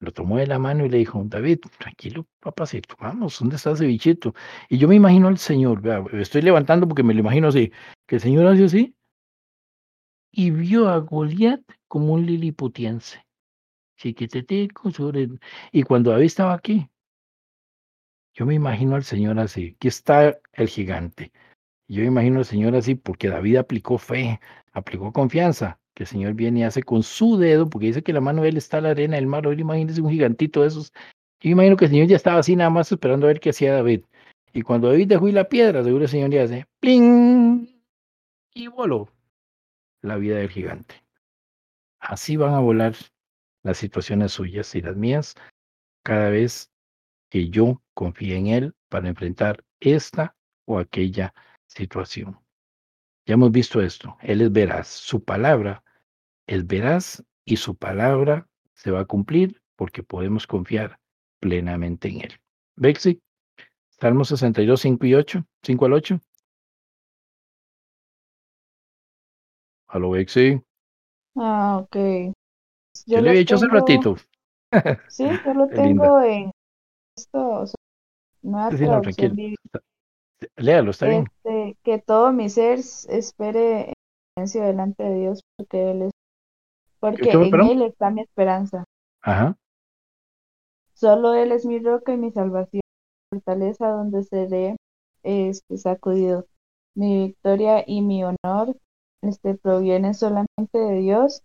Lo tomó de la mano y le dijo, David, tranquilo, papacito, vamos, ¿dónde está ese bichito? Y yo me imagino al Señor, vea, estoy levantando porque me lo imagino así, que el Señor hace así y vio a Goliat como un liliputiense, sobre... Y cuando David estaba aquí, yo me imagino al Señor así, aquí está el gigante. Yo me imagino al Señor así porque David aplicó fe, aplicó confianza, que el Señor viene y hace con su dedo, porque dice que la mano de él está en la arena del mar, ahora imagínese un gigantito de esos. Yo imagino que el Señor ya estaba así nada más esperando a ver qué hacía David. Y cuando David dejó ir la piedra, seguro el Señor le hace ¡pling! y voló la vida del gigante. Así van a volar las situaciones suyas y las mías cada vez que yo confíe en Él para enfrentar esta o aquella situación. Ya hemos visto esto. Él es veraz. Su palabra es veraz y su palabra se va a cumplir porque podemos confiar plenamente en Él. Bexi, Salmo 62, 5 y 8, 5 al 8. Aló, Bexi. Ah, ok. Yo Yo había los dicho hace tengo, ratito. sí, yo lo tengo en esto, nueva Sí, no, tranquilo. Léalo, está bien. Este, que todo mi ser espere en silencio delante de Dios, porque Él es, porque ¿Qué fue, en perdón? Él está mi esperanza. Ajá. Solo Él es mi roca y mi salvación, fortaleza donde seré este, sacudido. Mi victoria y mi honor este, provienen solamente de Dios.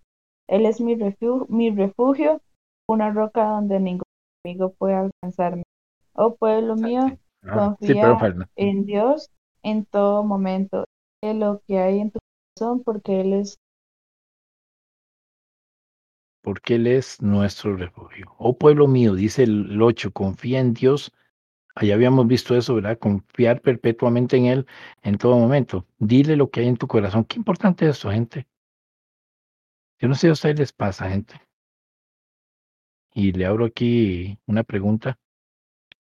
Él es mi refugio, mi refugio, una roca donde ningún enemigo puede alcanzarme. Oh pueblo mío, Ah, sí, perdón, confía en Dios en todo momento. De lo que hay en tu corazón, porque Él es porque Él es nuestro refugio. Oh pueblo mío, dice el 8, confía en Dios. Allá habíamos visto eso, ¿verdad? Confiar perpetuamente en Él en todo momento. Dile lo que hay en tu corazón. Qué importante es esto, gente. Yo no sé si a ustedes les pasa, gente. Y le abro aquí una pregunta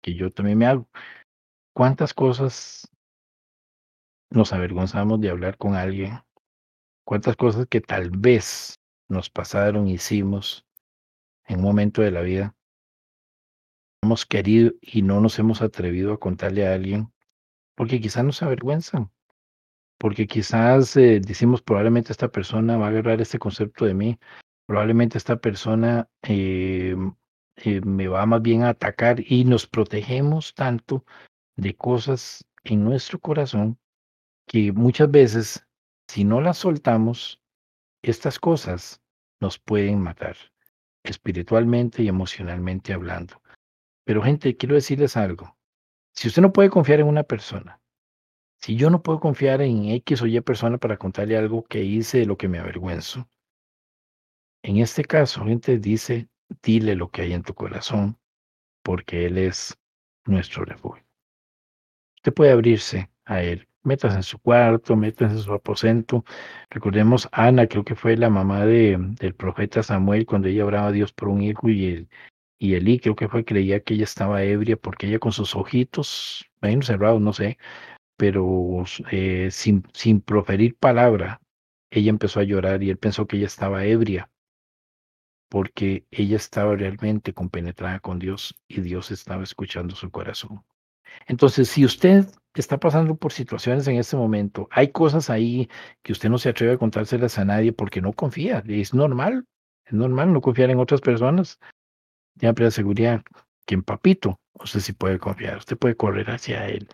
que yo también me hago. ¿Cuántas cosas nos avergonzamos de hablar con alguien? ¿Cuántas cosas que tal vez nos pasaron, hicimos en un momento de la vida? hemos querido y no nos hemos atrevido a contarle a alguien porque quizás nos avergüenzan. Porque quizás eh, decimos probablemente esta persona va a agarrar este concepto de mí, probablemente esta persona eh, eh, me va más bien a atacar y nos protegemos tanto de cosas en nuestro corazón que muchas veces, si no las soltamos, estas cosas nos pueden matar, espiritualmente y emocionalmente hablando. Pero gente, quiero decirles algo. Si usted no puede confiar en una persona, si yo no puedo confiar en X o Y persona para contarle algo que hice de lo que me avergüenzo, en este caso, gente dice, dile lo que hay en tu corazón, porque Él es nuestro refugio. Usted puede abrirse a Él. Métase en su cuarto, métase en su aposento. Recordemos, Ana, creo que fue la mamá de, del profeta Samuel cuando ella oraba a Dios por un hijo y, el, y Elí, creo que fue, creía que ella estaba ebria porque ella con sus ojitos, bien cerrados, no sé, pero eh, sin, sin proferir palabra, ella empezó a llorar y él pensó que ella estaba ebria porque ella estaba realmente compenetrada con Dios y Dios estaba escuchando su corazón. Entonces, si usted está pasando por situaciones en este momento, hay cosas ahí que usted no se atreve a contárselas a nadie porque no confía, es normal, es normal no confiar en otras personas. Ya pero seguridad que en papito usted sí puede confiar, usted puede correr hacia él,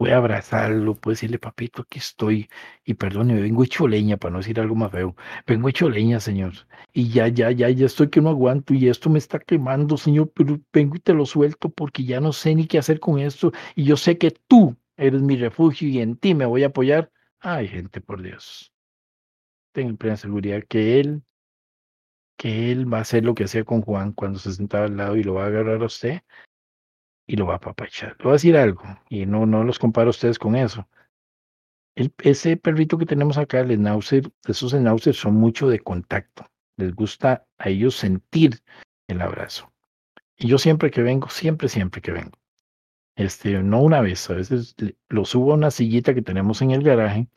puede abrazarlo, puede decirle, papito, aquí estoy, y perdone, vengo hecho leña, para no decir algo más feo, vengo hecho leña, señor, y ya, ya, ya, ya estoy que no aguanto, y esto me está quemando, señor, pero vengo y te lo suelto porque ya no sé ni qué hacer con esto, y yo sé que tú eres mi refugio y en ti me voy a apoyar. Ay, gente, por Dios. Tengo plena seguridad que él, que él va a hacer lo que hacía con Juan cuando se sentaba al lado y lo va a agarrar a usted y lo va a apapachar. Le voy a decir algo, y no, no los comparo a ustedes con eso. El, ese perrito que tenemos acá, el schnauzer, esos schnauzer son mucho de contacto. Les gusta a ellos sentir el abrazo. Y yo siempre que vengo, siempre, siempre que vengo, este, no una vez, a veces lo subo a una sillita que tenemos en el garaje,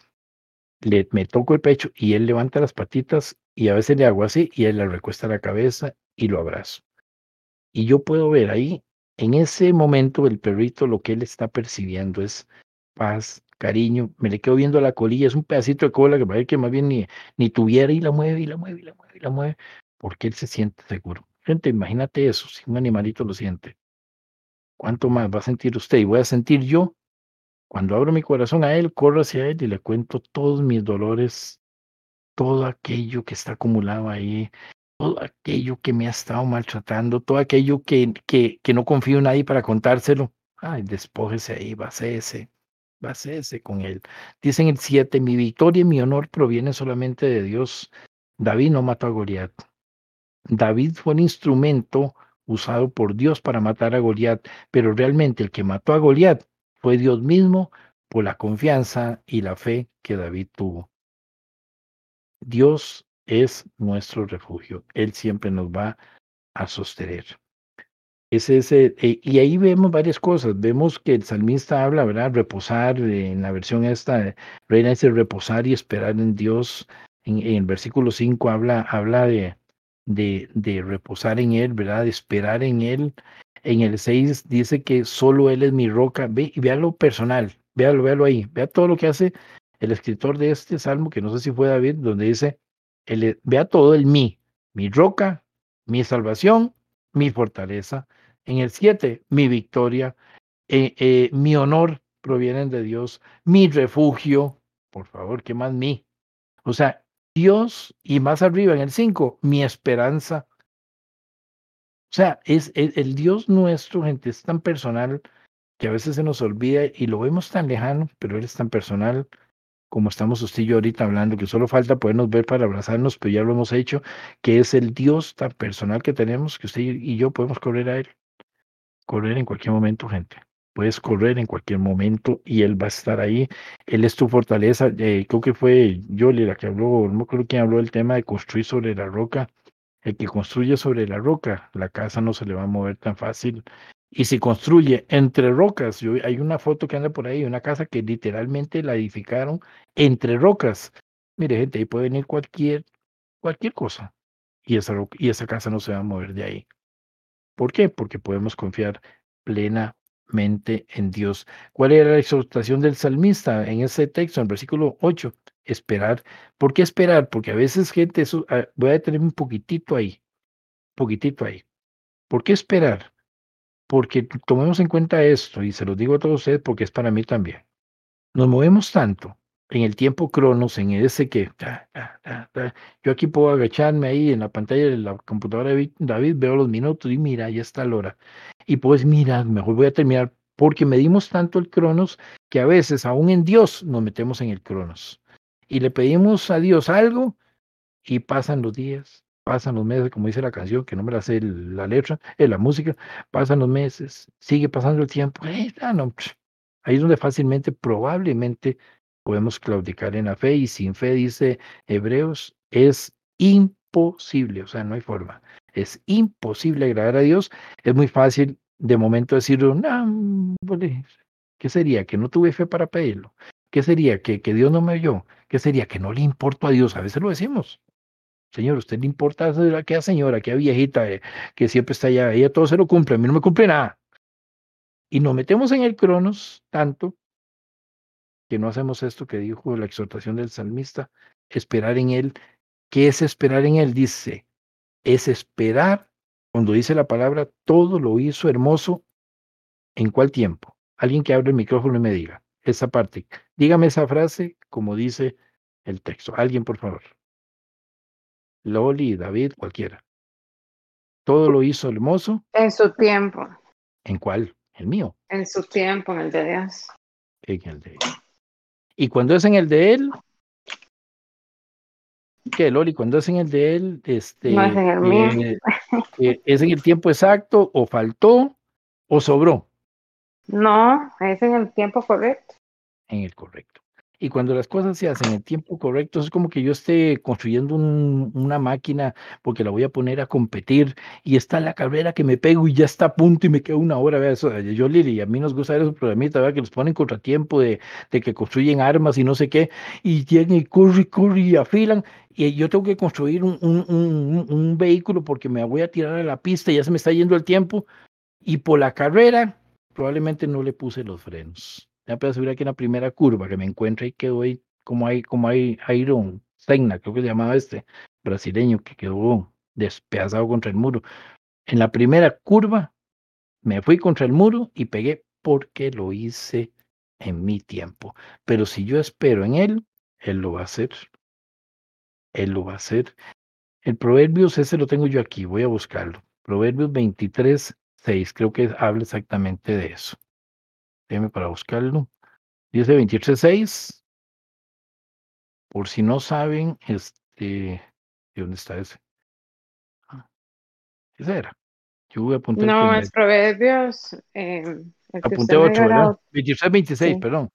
le, me toco el pecho y él levanta las patitas y a veces le hago así y él le recuesta la cabeza y lo abrazo. Y yo puedo ver ahí en ese momento el perrito lo que él está percibiendo es paz, cariño, me le quedo viendo la colilla, es un pedacito de cola que parece que más bien ni, ni tuviera y la mueve y la mueve y la mueve y la mueve, porque él se siente seguro. Gente, imagínate eso, si un animalito lo siente. ¿Cuánto más va a sentir usted? Y voy a sentir yo. Cuando abro mi corazón a Él, corro hacia Él y le cuento todos mis dolores, todo aquello que está acumulado ahí, todo aquello que me ha estado maltratando, todo aquello que, que, que no confío en nadie para contárselo. Ay, despójese ahí, vacéese, vacéese con él. Dicen el 7, mi victoria y mi honor provienen solamente de Dios. David no mató a Goliat. David fue un instrumento usado por Dios para matar a Goliat, pero realmente el que mató a Goliat fue Dios mismo por la confianza y la fe que David tuvo. Dios es nuestro refugio. Él siempre nos va a sostener. Ese, ese, eh, y ahí vemos varias cosas. Vemos que el salmista habla, ¿verdad? Reposar, eh, en la versión esta, Reina dice reposar y esperar en Dios. En, el versículo 5 habla, habla de, de, de, reposar en Él, ¿verdad? De esperar en Él. En el 6 dice que solo Él es mi roca. Ve, y vea lo personal, véalo, véalo ahí. Vea todo lo que hace el escritor de este salmo, que no sé si fue David, donde dice, el, vea todo el mí, mi roca, mi salvación, mi fortaleza. En el 7, mi victoria, eh, eh, mi honor provienen de Dios, mi refugio, por favor, ¿qué más mí? O sea, Dios y más arriba en el 5, mi esperanza. O sea, es, es, el Dios nuestro, gente, es tan personal que a veces se nos olvida y lo vemos tan lejano, pero Él es tan personal como estamos usted y yo ahorita hablando, que solo falta podernos ver para abrazarnos, pero ya lo hemos hecho, que es el Dios tan personal que tenemos, que usted y yo podemos correr a Él. Correr en cualquier momento, gente. Puedes correr en cualquier momento y Él va a estar ahí. Él es tu fortaleza. Eh, creo que fue Yoli la que habló, no creo quién habló del tema de construir sobre la roca. El que construye sobre la roca, la casa no se le va a mover tan fácil y se construye entre rocas. Hay una foto que anda por ahí, una casa que literalmente la edificaron entre rocas. Mire, gente, ahí puede venir cualquier, cualquier cosa y esa, y esa casa no se va a mover de ahí. ¿Por qué? Porque podemos confiar plenamente mente en Dios. ¿Cuál era la exhortación del salmista en ese texto, en el versículo 8? Esperar. ¿Por qué esperar? Porque a veces, gente, eso, ah, voy a detenerme un poquitito ahí, poquitito ahí. ¿Por qué esperar? Porque tomemos en cuenta esto, y se lo digo a todos ustedes porque es para mí también. Nos movemos tanto en el tiempo cronos, en ese que yo aquí puedo agacharme ahí en la pantalla de la computadora de David, veo los minutos y mira, ya está la hora. Y pues mira, mejor voy a terminar porque medimos tanto el cronos que a veces aún en Dios nos metemos en el cronos y le pedimos a Dios algo y pasan los días, pasan los meses, como dice la canción, que no me la sé la letra, es la música, pasan los meses, sigue pasando el tiempo, eh, no, ahí es donde fácilmente, probablemente podemos claudicar en la fe y sin fe, dice Hebreos, es imposible, o sea, no hay forma. Es imposible agradar a Dios. Es muy fácil de momento decir, no, ¿qué sería? Que no tuve fe para pedirlo. ¿Qué sería? ¿Que, que Dios no me oyó? ¿Qué sería? Que no le importo a Dios. A veces lo decimos. Señor, ¿usted le importa a aquella señora, aquella viejita eh, que siempre está allá? Ella todo se lo cumple, a mí no me cumple nada. Y nos metemos en el cronos tanto que no hacemos esto que dijo la exhortación del salmista, esperar en Él. ¿Qué es esperar en Él? Dice, es esperar, cuando dice la palabra, todo lo hizo hermoso, ¿en cuál tiempo? Alguien que abre el micrófono y me diga esa parte. Dígame esa frase como dice el texto. Alguien, por favor. Loli, David, cualquiera. Todo lo hizo hermoso. En su tiempo. ¿En cuál? El mío. En su tiempo, en el de Dios. En el de Dios. Y cuando es en el de él, ¿qué, Loli? Cuando es en el de él, este, no es en el mío. Eh, eh, ¿es en el tiempo exacto o faltó o sobró? No, es en el tiempo correcto. En el correcto. Y cuando las cosas se hacen en el tiempo correcto, es como que yo esté construyendo una máquina porque la voy a poner a competir y está la carrera que me pego y ya está a punto y me queda una hora. Vea, eso, yo, Lili, a mí nos gusta ver esos programitas ¿verdad? que los ponen contratiempo de, de que construyen armas y no sé qué, y llegan y corren, corren y afilan. Y yo tengo que construir un vehículo porque me voy a tirar a la pista y ya se me está yendo el tiempo. Y por la carrera, probablemente no le puse los frenos ya puedo subir aquí en la primera curva que me encuentro y quedó ahí como hay, como hay Iron Senna, creo que se llamaba este brasileño, que quedó despedazado contra el muro. En la primera curva me fui contra el muro y pegué porque lo hice en mi tiempo. Pero si yo espero en él, él lo va a hacer. Él lo va a hacer. El Proverbios, ese lo tengo yo aquí, voy a buscarlo. Proverbios 23, 6, creo que habla exactamente de eso para buscarlo. Dice 23.6. Por si no saben, este, ¿de dónde está ese? Ah, ese era. Yo voy a apuntar. No, es Proverbios. Eh, Apunté 8, ¿verdad? 23, 26, perdón.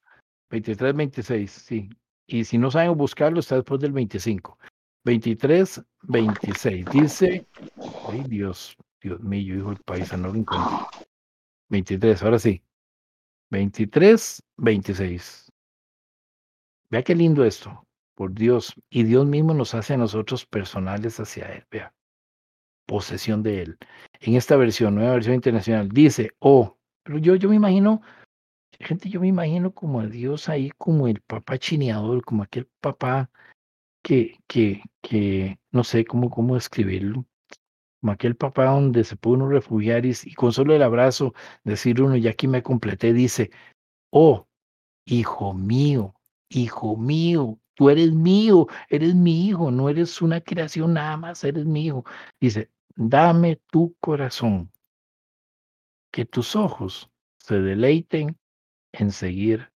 23, 26, sí. Y si no saben buscarlo, está después del 25. 23, 26. Dice, ay Dios, Dios mío, hijo del país, no lo encuentro. 23, ahora sí. 23, 26. Vea qué lindo esto, por Dios. Y Dios mismo nos hace a nosotros personales hacia Él. Vea, posesión de Él. En esta versión, nueva versión internacional, dice, oh, pero yo, yo me imagino, gente, yo me imagino como a Dios ahí, como el papá chineador, como aquel papá que, que, que no sé cómo, cómo escribirlo, como aquel papá donde se puede uno refugiar y, con solo el abrazo decir uno, ya aquí me completé, dice, oh, hijo mío, hijo mío, tú eres mío, eres mi hijo, no eres una creación nada más, eres mi hijo. Dice, dame tu corazón, que tus ojos se deleiten en seguir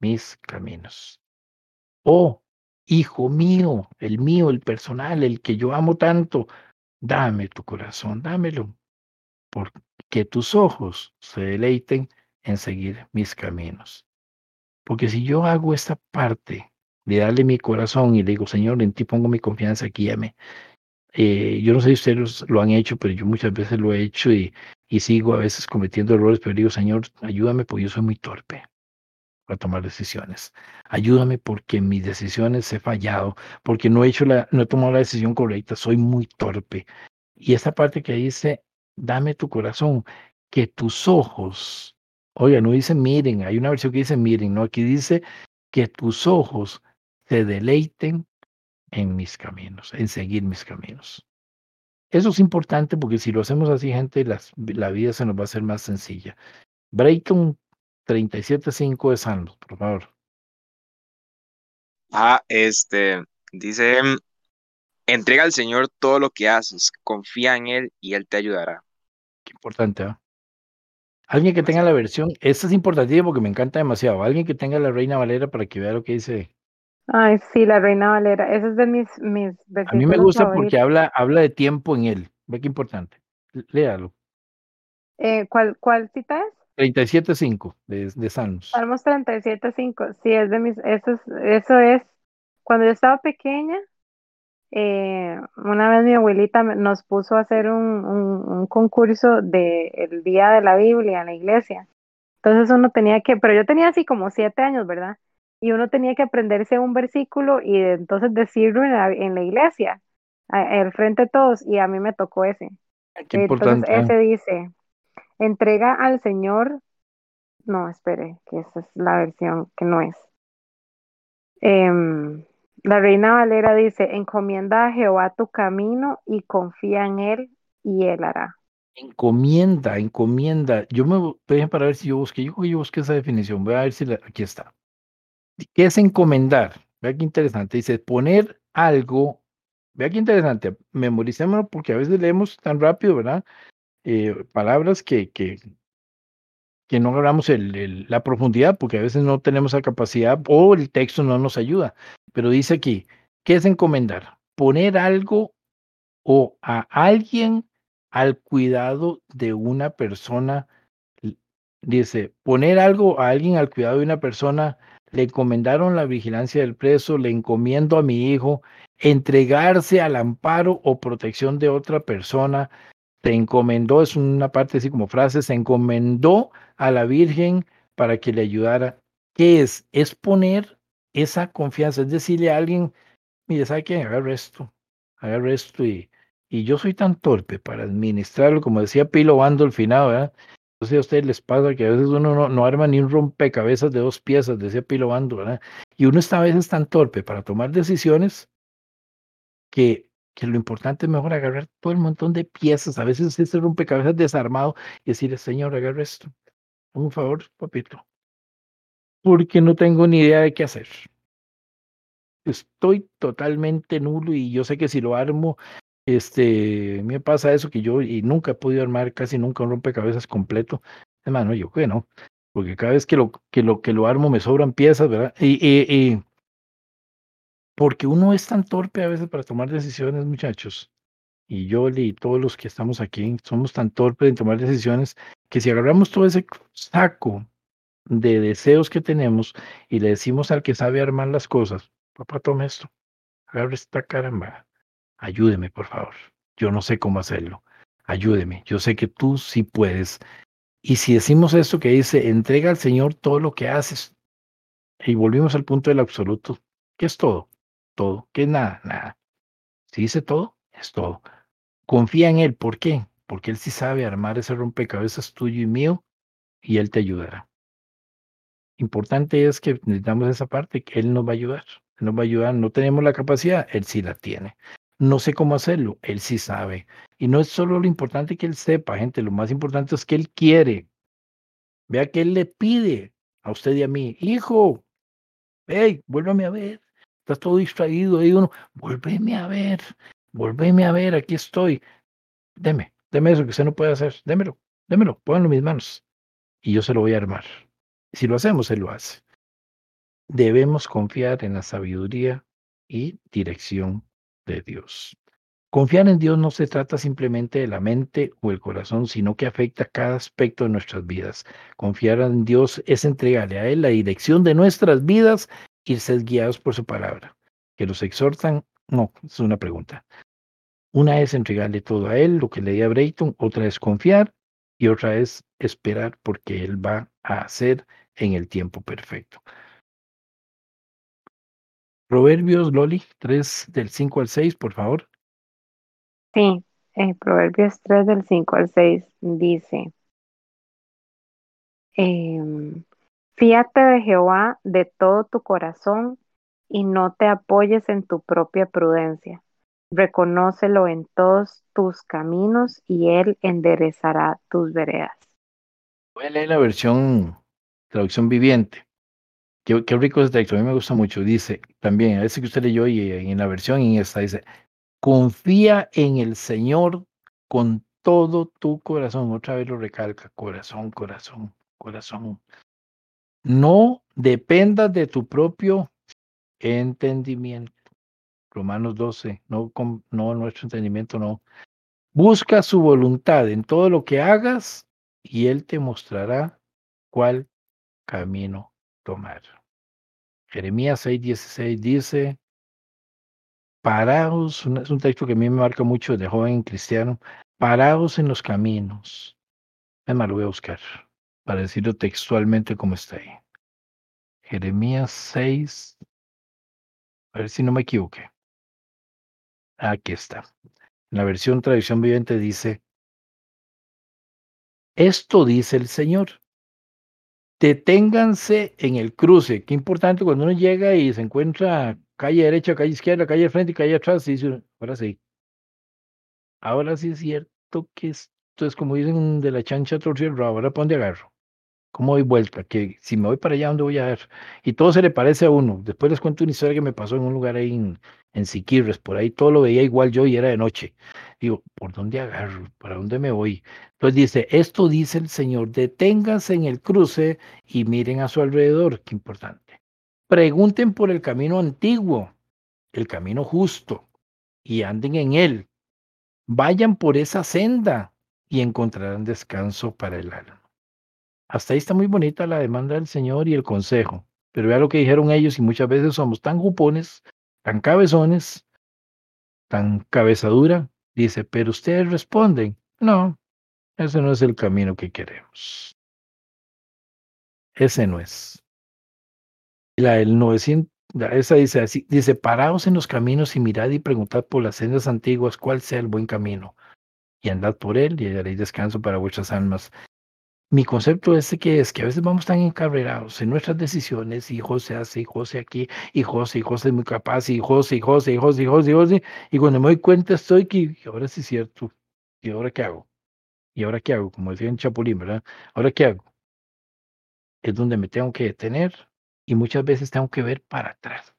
mis caminos. Oh, hijo mío, el mío, el personal, el que yo amo tanto, Dame tu corazón, dámelo, porque tus ojos se deleiten en seguir mis caminos. Porque si yo hago esta parte de darle mi corazón y le digo, Señor, en ti pongo mi confianza, guíame. Eh, yo no sé si ustedes lo han hecho, pero yo muchas veces lo he hecho y, y sigo a veces cometiendo errores, pero digo, Señor, ayúdame porque yo soy muy torpe para tomar decisiones. Ayúdame porque mis decisiones he fallado, porque no he hecho la, no he tomado la decisión correcta, soy muy torpe. Y esta parte que dice, dame tu corazón, que tus ojos Oiga, no dice miren, hay una versión que dice miren, no, aquí dice que tus ojos se deleiten en mis caminos, en seguir mis caminos. Eso es importante porque si lo hacemos así, gente, la vida se nos va a hacer más sencilla. Brayton 37.5 de Salmos, por favor. Ah, este, dice, entrega al Señor todo lo que haces, confía en Él y Él te ayudará. Qué importante, ¿ah? Alguien que tenga la versión, esta es importante porque me encanta demasiado. Alguien que tenga la Reina Valera para que vea lo que dice. Ay, sí, la Reina Valera. Ese es de mis, mis A mí me gusta porque habla, habla de tiempo en él. Ve qué importante. Léalo. Eh, ¿cuál, ¿Cuál cita es? 37.5 de, de Salmos. Salmos 37.5. Sí, es de mis. Eso es, eso es. Cuando yo estaba pequeña, eh, una vez mi abuelita nos puso a hacer un, un, concurso del Día de la Biblia en la iglesia. Entonces uno tenía que, pero yo tenía así como siete años, ¿verdad? Y uno tenía que aprenderse un versículo y entonces decirlo en la, en la iglesia, al frente de todos, y a mí me tocó ese. entonces ¿eh? ese dice, entrega al Señor, no, espere, que esa es la versión que no es. Eh, la Reina Valera dice, encomienda a Jehová tu camino y confía en él y él hará. Encomienda, encomienda. Yo me voy para ver si yo busqué, yo, yo busqué esa definición, voy a ver si aquí está. ¿Qué es encomendar? Vea qué interesante. Dice, poner algo, vea qué interesante, memoricémoslo porque a veces leemos tan rápido, ¿verdad? Eh, palabras que, que, que no el, la profundidad porque a veces no tenemos la capacidad o el texto no nos ayuda. Pero dice aquí, ¿qué es encomendar? Poner algo o a alguien al cuidado de una persona. Dice, poner algo a alguien al cuidado de una persona, le encomendaron la vigilancia del preso, le encomiendo a mi hijo, entregarse al amparo o protección de otra persona, se encomendó, es una parte así como frase, se encomendó a la Virgen para que le ayudara. ¿Qué es? Es poner esa confianza, es decirle a alguien, mire, ¿sabe qué? Agarra esto, agarra esto y, y yo soy tan torpe para administrarlo, como decía Pilo Bando al final, ¿verdad? Entonces a ustedes les pasa que a veces uno no, no, arma ni un rompecabezas de dos piezas, decía Pilo Bando, ¿verdad? Y uno está a veces tan torpe para tomar decisiones que que lo importante es mejor agarrar todo el montón de piezas, a veces ese rompecabezas desarmado y decirle, señor, agarra esto, un favor, papito, porque no tengo ni idea de qué hacer. Estoy totalmente nulo y yo sé que si lo armo, este, me pasa eso que yo y nunca he podido armar casi nunca un rompecabezas completo. Hermano, yo que no, porque cada vez que lo, que lo, que lo armo me sobran piezas, ¿verdad? Y, y, y porque uno es tan torpe a veces para tomar decisiones, muchachos. Y yo y todos los que estamos aquí somos tan torpes en tomar decisiones que si agarramos todo ese saco de deseos que tenemos y le decimos al que sabe armar las cosas, papá, tome esto, agarre esta caramba, ayúdeme, por favor. Yo no sé cómo hacerlo. Ayúdeme. Yo sé que tú sí puedes. Y si decimos esto que dice, entrega al Señor todo lo que haces, y volvimos al punto del absoluto, ¿qué es todo? Todo. ¿Qué es nada? Nada. Si dice todo, es todo. Confía en Él. ¿Por qué? Porque Él sí sabe armar ese rompecabezas tuyo y mío y Él te ayudará. Importante es que necesitamos esa parte, que Él nos va a ayudar. Nos va a ayudar. No tenemos la capacidad, Él sí la tiene. No sé cómo hacerlo, Él sí sabe. Y no es solo lo importante que Él sepa, gente, lo más importante es que Él quiere. Vea que Él le pide a usted y a mí, hijo, hey, vuélvame a ver estás todo distraído, ahí uno, volveme a ver, volveme a ver, aquí estoy. Deme, deme eso que usted no puede hacer, démelo, démelo, pónganlo en mis manos y yo se lo voy a armar. Si lo hacemos, él lo hace. Debemos confiar en la sabiduría y dirección de Dios. Confiar en Dios no se trata simplemente de la mente o el corazón, sino que afecta cada aspecto de nuestras vidas. Confiar en Dios es entregarle a Él la dirección de nuestras vidas ser guiados por su palabra. Que los exhortan, no, es una pregunta. Una es entregarle todo a él, lo que le di a Brayton, otra es confiar y otra es esperar porque él va a hacer en el tiempo perfecto. Proverbios, Loli, 3 del 5 al 6, por favor. Sí, en Proverbios 3 del 5 al 6 dice, Em, fíate de Jehová de todo tu corazón y no te apoyes en tu propia prudencia. Reconócelo en todos tus caminos y Él enderezará tus veredas. Voy a leer la versión, traducción viviente. Qué, qué rico ese texto, a mí me gusta mucho. Dice también, a ese que usted leyó y en la versión en esta dice, confía en el Señor con todo tu corazón. Otra vez lo recalca, corazón, corazón, corazón. No dependas de tu propio entendimiento. Romanos 12, no, no nuestro entendimiento, no. Busca su voluntad en todo lo que hagas y Él te mostrará cuál camino tomar. Jeremías 6:16 dice, paraos, es un texto que a mí me marca mucho de joven cristiano, paraos en los caminos. Además, lo voy a buscar para decirlo textualmente como está ahí. Jeremías 6, a ver si no me equivoqué. Aquí está. la versión tradición viviente dice, esto dice el Señor. Deténganse en el cruce. Qué importante cuando uno llega y se encuentra calle derecha, calle izquierda, calle de frente y calle atrás. dice, ahora sí. Ahora sí es cierto que esto es como dicen de la chancha torcida ahora ¿para dónde agarro? ¿Cómo doy vuelta? Que si me voy para allá, ¿dónde voy a ver? Y todo se le parece a uno. Después les cuento una historia que me pasó en un lugar ahí en, en Siquirres. Por ahí todo lo veía igual yo y era de noche. Digo, ¿por dónde agarro? ¿Para dónde me voy? Entonces dice, esto dice el Señor, deténganse en el cruce y miren a su alrededor. Qué importante. Pregunten por el camino antiguo, el camino justo, y anden en él. Vayan por esa senda y encontrarán descanso para el alma. Hasta ahí está muy bonita la demanda del Señor y el consejo. Pero vea lo que dijeron ellos y muchas veces somos tan jupones, tan cabezones, tan cabezadura. Dice, pero ustedes responden, no, ese no es el camino que queremos. Ese no es. La del 900, esa dice así, dice, paraos en los caminos y mirad y preguntad por las sendas antiguas cuál sea el buen camino. Y andad por él y hallaréis descanso para vuestras almas mi concepto es que es que a veces vamos tan encarrerados en nuestras decisiones y José hace y José aquí y José y José es muy capaz y José y José y José y José y José y cuando me doy cuenta estoy que ahora sí es cierto y ahora qué hago y ahora qué hago como decía en Chapulín verdad ahora qué hago es donde me tengo que detener y muchas veces tengo que ver para atrás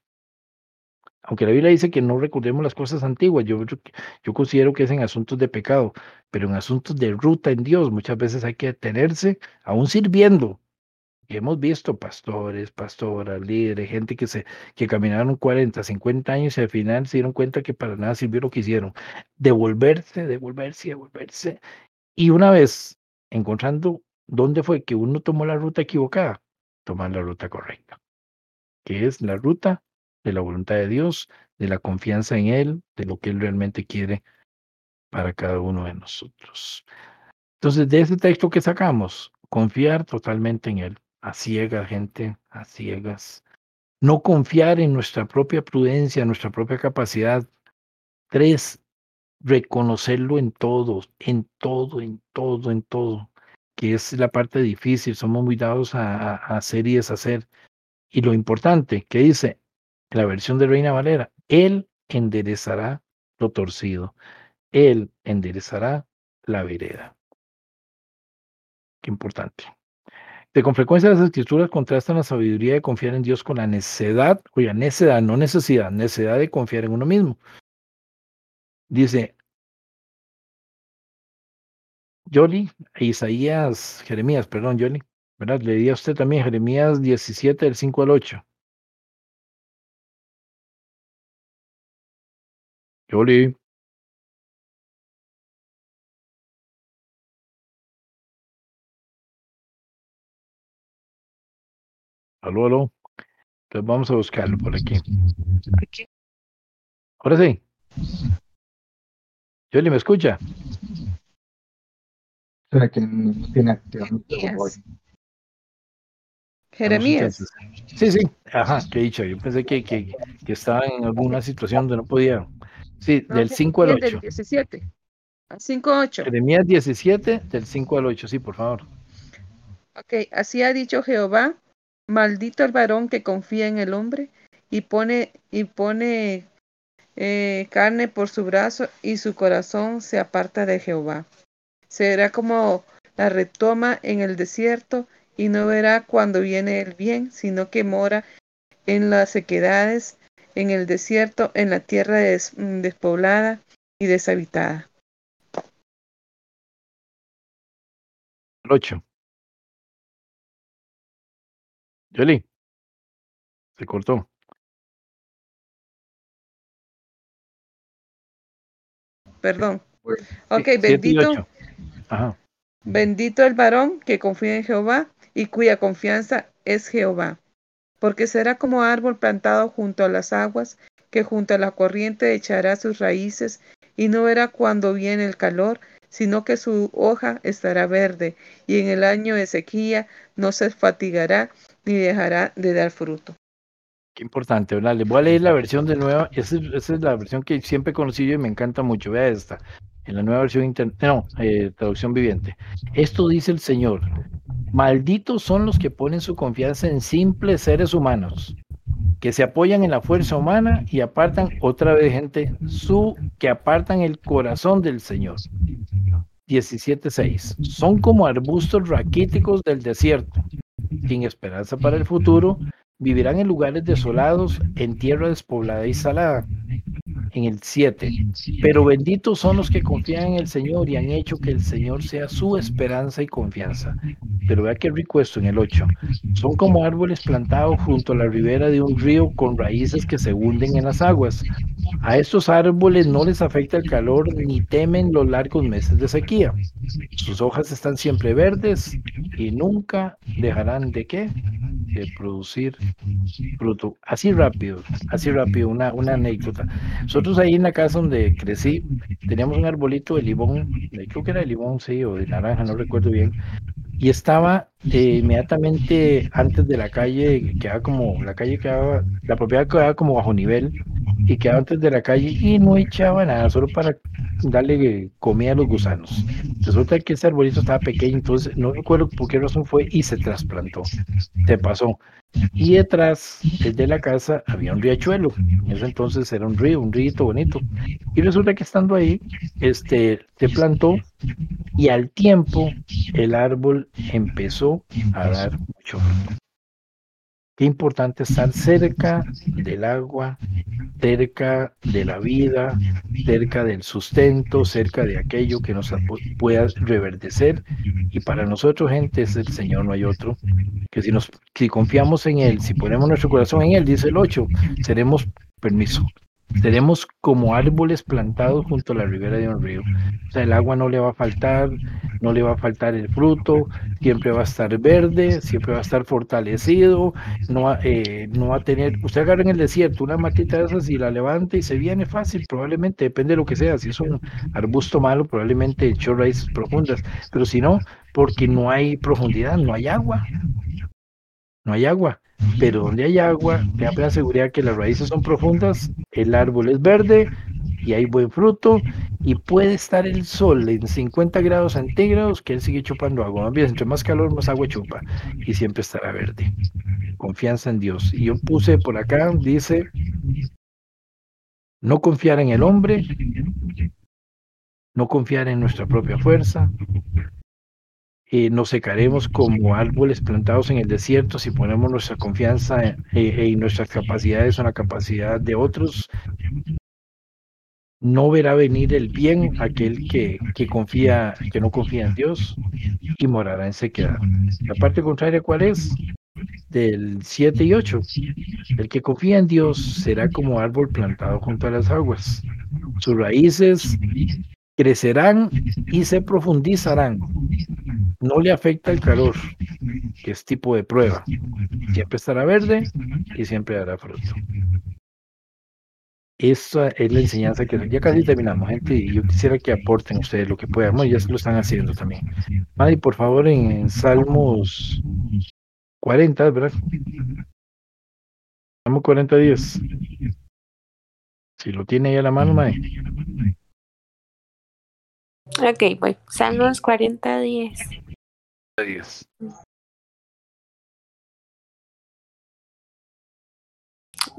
aunque la Biblia dice que no recordemos las cosas antiguas, yo, considero que es en asuntos de pecado, pero en asuntos de ruta en Dios muchas veces hay que detenerse, aún sirviendo. Hemos visto pastores, pastoras, líderes, gente que, se, que caminaron 40, 50 años y al final se dieron cuenta que para nada sirvió lo que hicieron. Devolverse, devolverse, devolverse. Y una vez encontrando dónde fue que uno tomó la ruta equivocada, tomar la ruta correcta, que es la ruta de la voluntad de Dios, de la confianza en Él, de lo que Él realmente quiere para cada uno de nosotros. Entonces, de ese texto que sacamos, confiar totalmente en Él, a ciegas, gente, a ciegas. No confiar en nuestra propia prudencia, nuestra propia capacidad. Tres, reconocerlo en todo, en todo, en todo, en todo, que es la parte difícil. Somos muy dados a, a hacer y deshacer. Y lo importante, que dice, la versión de Reina Valera, Él enderezará lo torcido, Él enderezará la vereda. Qué importante. De con frecuencia las escrituras contrastan la sabiduría de confiar en Dios con la necedad, oiga, necedad, no necesidad, necedad de confiar en uno mismo. Dice Yoli, Isaías, Jeremías, perdón, Yoli, ¿verdad? Le di a usted también Jeremías 17, del 5 al 8. Juli. Aló, aló. Entonces vamos a buscarlo por aquí. Aquí. Ahora sí. Juli, ¿me escucha? Espera que no tiene Jeremías. Sí, sí. Ajá, qué dicho. Yo pensé que, que, que estaba en alguna situación donde no podía. Sí, del 5 al 8. Del 17. Al 5 al 8. Jeremías 17, del 5 al 8, sí, por favor. Ok, así ha dicho Jehová, maldito el varón que confía en el hombre y pone, y pone eh, carne por su brazo y su corazón se aparta de Jehová. Será como la retoma en el desierto y no verá cuando viene el bien, sino que mora en las sequedades, en el desierto, en la tierra despoblada y deshabitada. 8. Yoli. Se cortó. Perdón. Ok, bendito. Bendito el varón que confía en Jehová y cuya confianza es Jehová. Porque será como árbol plantado junto a las aguas, que junto a la corriente echará sus raíces y no verá cuando viene el calor, sino que su hoja estará verde, y en el año de sequía no se fatigará ni dejará de dar fruto. Qué importante, ¿verdad? Les voy a leer la versión de nueva. Esa, es la versión que siempre he conocido y me encanta mucho. Vea esta. En la nueva versión interna, no, eh, traducción viviente. Esto dice el Señor. Malditos son los que ponen su confianza en simples seres humanos, que se apoyan en la fuerza humana y apartan otra vez gente, su que apartan el corazón del Señor. 17.6. Son como arbustos raquíticos del desierto, sin esperanza para el futuro, vivirán en lugares desolados, en tierra despoblada y salada. En el 7. Pero benditos son los que confían en el Señor y han hecho que el Señor sea su esperanza y confianza. Pero vea qué rico esto en el 8. Son como árboles plantados junto a la ribera de un río con raíces que se hunden en las aguas. A estos árboles no les afecta el calor ni temen los largos meses de sequía. Sus hojas están siempre verdes y nunca dejarán de qué? De producir fruto. Así rápido, así rápido, una, una anécdota. Nosotros ahí en la casa donde crecí, teníamos un arbolito de limón, creo que era de limón, sí, o de naranja, no recuerdo bien, y estaba eh, inmediatamente antes de la calle, quedaba como, la calle quedaba, la propiedad quedaba como bajo nivel, y quedaba antes de la calle y no echaba nada, solo para darle comida a los gusanos. Resulta que ese arbolito estaba pequeño, entonces no recuerdo por qué razón fue y se trasplantó, se pasó. Y detrás de la casa había un riachuelo, en ese entonces era un río, un río bonito. Y resulta que estando ahí, este, se plantó y al tiempo el árbol empezó a dar mucho fruto. Qué importante estar cerca del agua, cerca de la vida, cerca del sustento, cerca de aquello que nos pueda reverdecer. Y para nosotros, gente, es el Señor, no hay otro. Que si, nos, confiamos en Él, si ponemos nuestro corazón en Él, dice el 8, seremos, permiso, Seremos como árboles plantados junto a la ribera de un río. O sea, el agua no le va a faltar, no le va a faltar el fruto, siempre va a estar verde, siempre va a estar fortalecido, no, eh, no va a tener, usted agarra en el desierto una matita de esas y la levanta y se viene fácil, probablemente, depende de lo que sea, si es un arbusto malo, probablemente echó raíces profundas, pero si no, porque no hay profundidad, no hay agua, no hay agua pero donde hay agua, te da seguridad que las raíces son profundas, el árbol es verde y hay buen fruto y puede estar el sol en 50 grados centígrados que él sigue chupando agua. Más entre más calor, más agua chupa y siempre estará verde. Confianza en Dios. Y yo puse por acá, dice, no confiar en el hombre, no confiar en nuestra propia fuerza, eh, nos secaremos como árboles plantados en el desierto si ponemos nuestra confianza en, en, nuestras capacidades o en la capacidad de otros. No verá venir el bien aquel que, que confía, que no confía en Dios y morará en sequedad. La parte contraria, ¿cuál es? Del 7 y 8. El que confía en Dios será como árbol plantado junto a las aguas. Sus raíces crecerán y se profundizarán. No le afecta el calor, que es tipo de prueba. Siempre estará verde y siempre dará fruto. Esa es la enseñanza que ya casi terminamos, gente, y yo quisiera que aporten ustedes lo que puedan. ya se lo están haciendo también. Madi, por favor, en Salmos 40, ¿verdad? Salmo 40 días. Si lo tiene ahí a la mano, Madi. Ok, voy. Salmos 40, 10.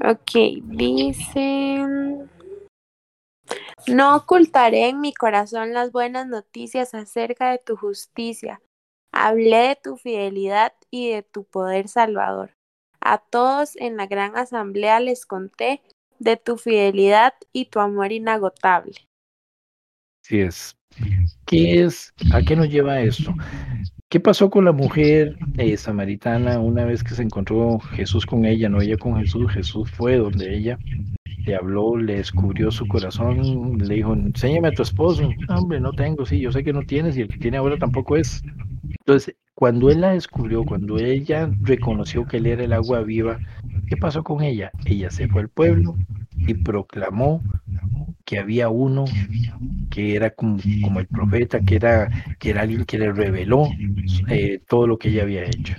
Ok, dicen... No ocultaré en mi corazón las buenas noticias acerca de tu justicia. Hablé de tu fidelidad y de tu poder salvador. A todos en la gran asamblea les conté de tu fidelidad y tu amor inagotable. Así es. ¿Qué es? ¿A qué nos lleva esto? ¿Qué pasó con la mujer eh, samaritana una vez que se encontró Jesús con ella, no ella con Jesús? Jesús fue donde ella le habló, le descubrió su corazón, le dijo, enséñame a tu esposo. hombre, no tengo, sí, yo sé que no tienes y el que tiene ahora tampoco es. Entonces, cuando él la descubrió, cuando ella reconoció que él era el agua viva, ¿qué pasó con ella? Ella se fue al pueblo y proclamó que había uno que era como, como, el profeta, que era, que era alguien que le reveló eh, todo lo que ella había hecho.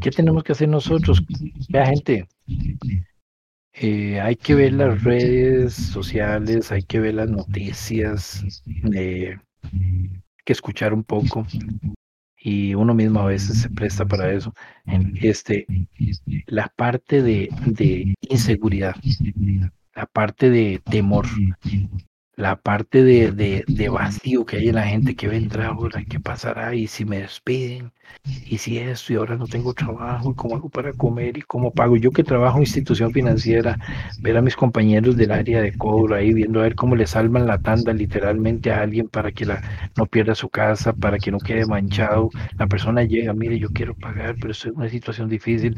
¿Qué tenemos que hacer nosotros? Vea, gente, eh, hay que ver las redes sociales, hay que ver las noticias, eh, hay que escuchar un poco y uno mismo a veces se presta para eso. Este, la parte de, de inseguridad, la parte de temor, la parte de, de, de, vacío que hay en la gente que vendrá ahora, qué pasará y si me despiden, y si esto y ahora no tengo trabajo, y cómo hago para comer y cómo pago. Yo que trabajo en institución financiera, ver a mis compañeros del área de cobro ahí, viendo a ver cómo le salvan la tanda literalmente a alguien para que la, no pierda su casa, para que no quede manchado. La persona llega, mire, yo quiero pagar, pero es una situación difícil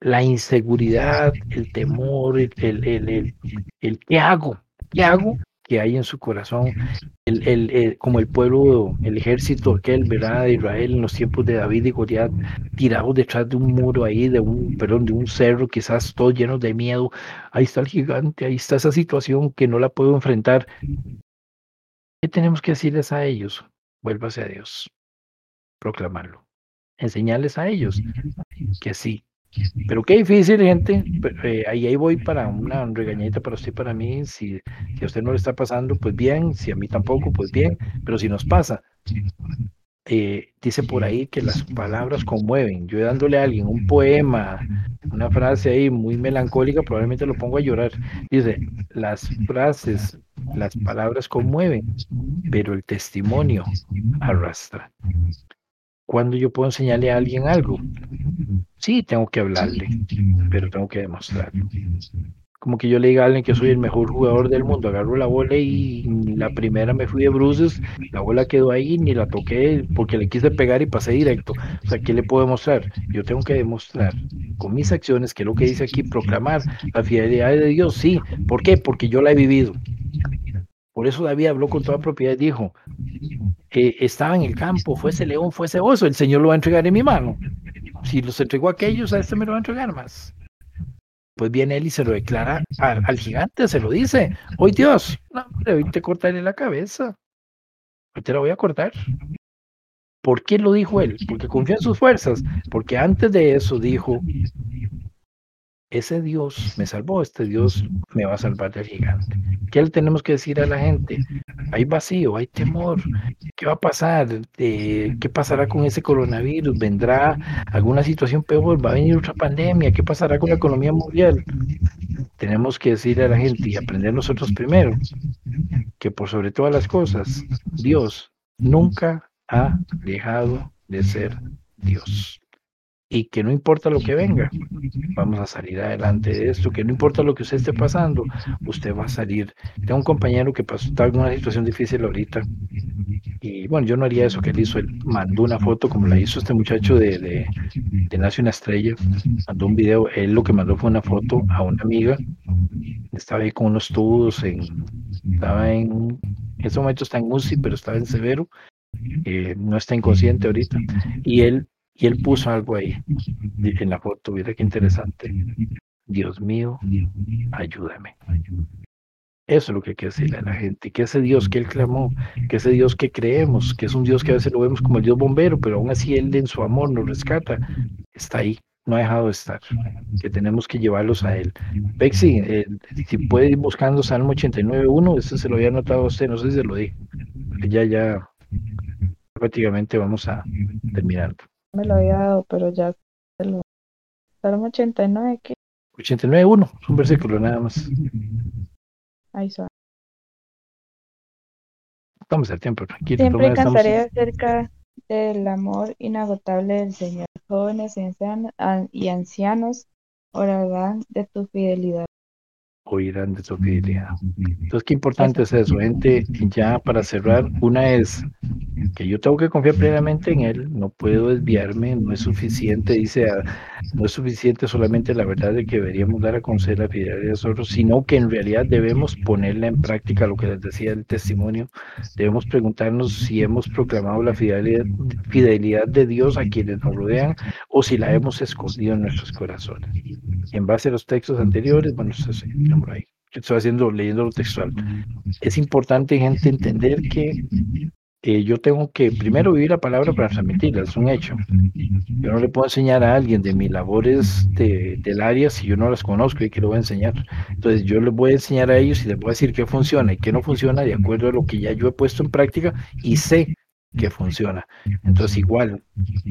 la inseguridad, el temor, el, el, el, el, qué hago, hago que hay en su corazón, el, el, como el pueblo, el ejército aquel, ¿verdad? De Israel en los tiempos de David y Goliat, tirados detrás de un muro ahí, de un, perdón, de un cerro, quizás todos llenos de miedo. Ahí está el gigante, ahí está esa situación que no la puedo enfrentar. ¿Qué tenemos que decirles a ellos? Vuélvase a Dios, proclamarlo, enseñarles a ellos que sí, pero qué difícil, gente. Eh, ahí, ahí voy para una regañita para usted, para mí. Si, si a usted no le está pasando, pues bien. Si a mí tampoco, pues bien. Pero si nos pasa, eh, dice por ahí que las palabras conmueven. Yo dándole a alguien un poema, una frase ahí muy melancólica, probablemente lo pongo a llorar. Dice, las frases, las palabras conmueven, pero el testimonio arrastra. ¿Cuándo yo puedo enseñarle a alguien algo? Sí, tengo que hablarle, pero tengo que demostrarlo. Como que yo le diga a alguien que soy el mejor jugador del mundo, agarro la bola y la primera me fui de bruces, la bola quedó ahí, ni la toqué porque le quise pegar y pasé directo. O sea, ¿qué le puedo demostrar? Yo tengo que demostrar con mis acciones, que es lo que dice aquí, proclamar la fidelidad de Dios. Sí, ¿por qué? Porque yo la he vivido. Por eso David habló con toda propiedad y dijo, estaba en el campo, fuese león, fuese oso, el Señor lo va a entregar en mi mano. Si los entregó a aquellos, a este me lo va a entregar más. Pues viene él y se lo declara al, gigante, se lo dice, hoy Dios, no, hoy te cortaré la cabeza, hoy te la voy a cortar. ¿Por qué lo dijo él? Porque confió en sus fuerzas, porque antes de eso dijo, ese Dios me salvó, este Dios me va a salvar del gigante. ¿Qué le tenemos que decir a la gente? Hay vacío, hay temor. ¿Qué va a pasar? Eh, ¿Qué pasará con ese coronavirus? ¿Vendrá alguna situación peor? ¿Va a venir otra pandemia? ¿Qué pasará con la economía mundial? Tenemos que decir a la gente y aprender nosotros primero que por sobre todas las cosas, Dios nunca ha dejado de ser Dios y que no importa lo que venga, vamos a salir adelante de esto, que no importa lo que usted esté pasando, usted va a salir. Tengo un compañero que pasó, está en una situación difícil ahorita, y bueno, yo no haría eso que él hizo, él mandó una foto como la hizo este muchacho de, de, de Nace una estrella, mandó un video, él lo que mandó fue una foto a una amiga, estaba ahí con unos tubos, en, estaba en, en ese momento está en UCI, pero estaba en severo, eh, no está inconsciente ahorita, y él y él puso algo ahí en la foto, mira qué interesante. Dios mío, ayúdame. Eso es lo que hay que decirle a la gente, que ese Dios que Él clamó, que ese Dios que creemos, que es un Dios que a veces lo vemos como el Dios bombero, pero aún así Él en su amor nos rescata, está ahí, no ha dejado de estar, que tenemos que llevarlos a Él. Bexi, eh, si puede ir buscando Salmo 89.1, ese se lo había anotado a usted, no sé si se lo dije, ya, ya, prácticamente vamos a terminar me lo había dado, pero ya se lo. Salmo 89, ¿qué? 89.1, es un versículo nada más. Ahí son. Estamos al tiempo, tranquilo. Siempre cantaré acerca del amor inagotable del Señor. Jóvenes y ancianos orarán de tu fidelidad. Oirán de tu fidelidad. Entonces, qué importante es eso, gente. Ya para cerrar, una es que yo tengo que confiar plenamente en Él, no puedo desviarme, no es suficiente, dice, ah, no es suficiente solamente la verdad de que deberíamos dar a conocer la fidelidad de nosotros, sino que en realidad debemos ponerla en práctica, lo que les decía el testimonio, debemos preguntarnos si hemos proclamado la fidelidad, fidelidad de Dios a quienes nos rodean o si la hemos escondido en nuestros corazones. En base a los textos anteriores, bueno, eso es, ahí. Yo estoy haciendo, leyendo lo textual. Es importante, gente, entender que eh, yo tengo que primero vivir la palabra para transmitirla, es un hecho. Yo no le puedo enseñar a alguien de mis labores del área si yo no las conozco y que lo voy a enseñar. Entonces yo les voy a enseñar a ellos y les voy a decir qué funciona y qué no funciona de acuerdo a lo que ya yo he puesto en práctica y sé que funciona. Entonces igual,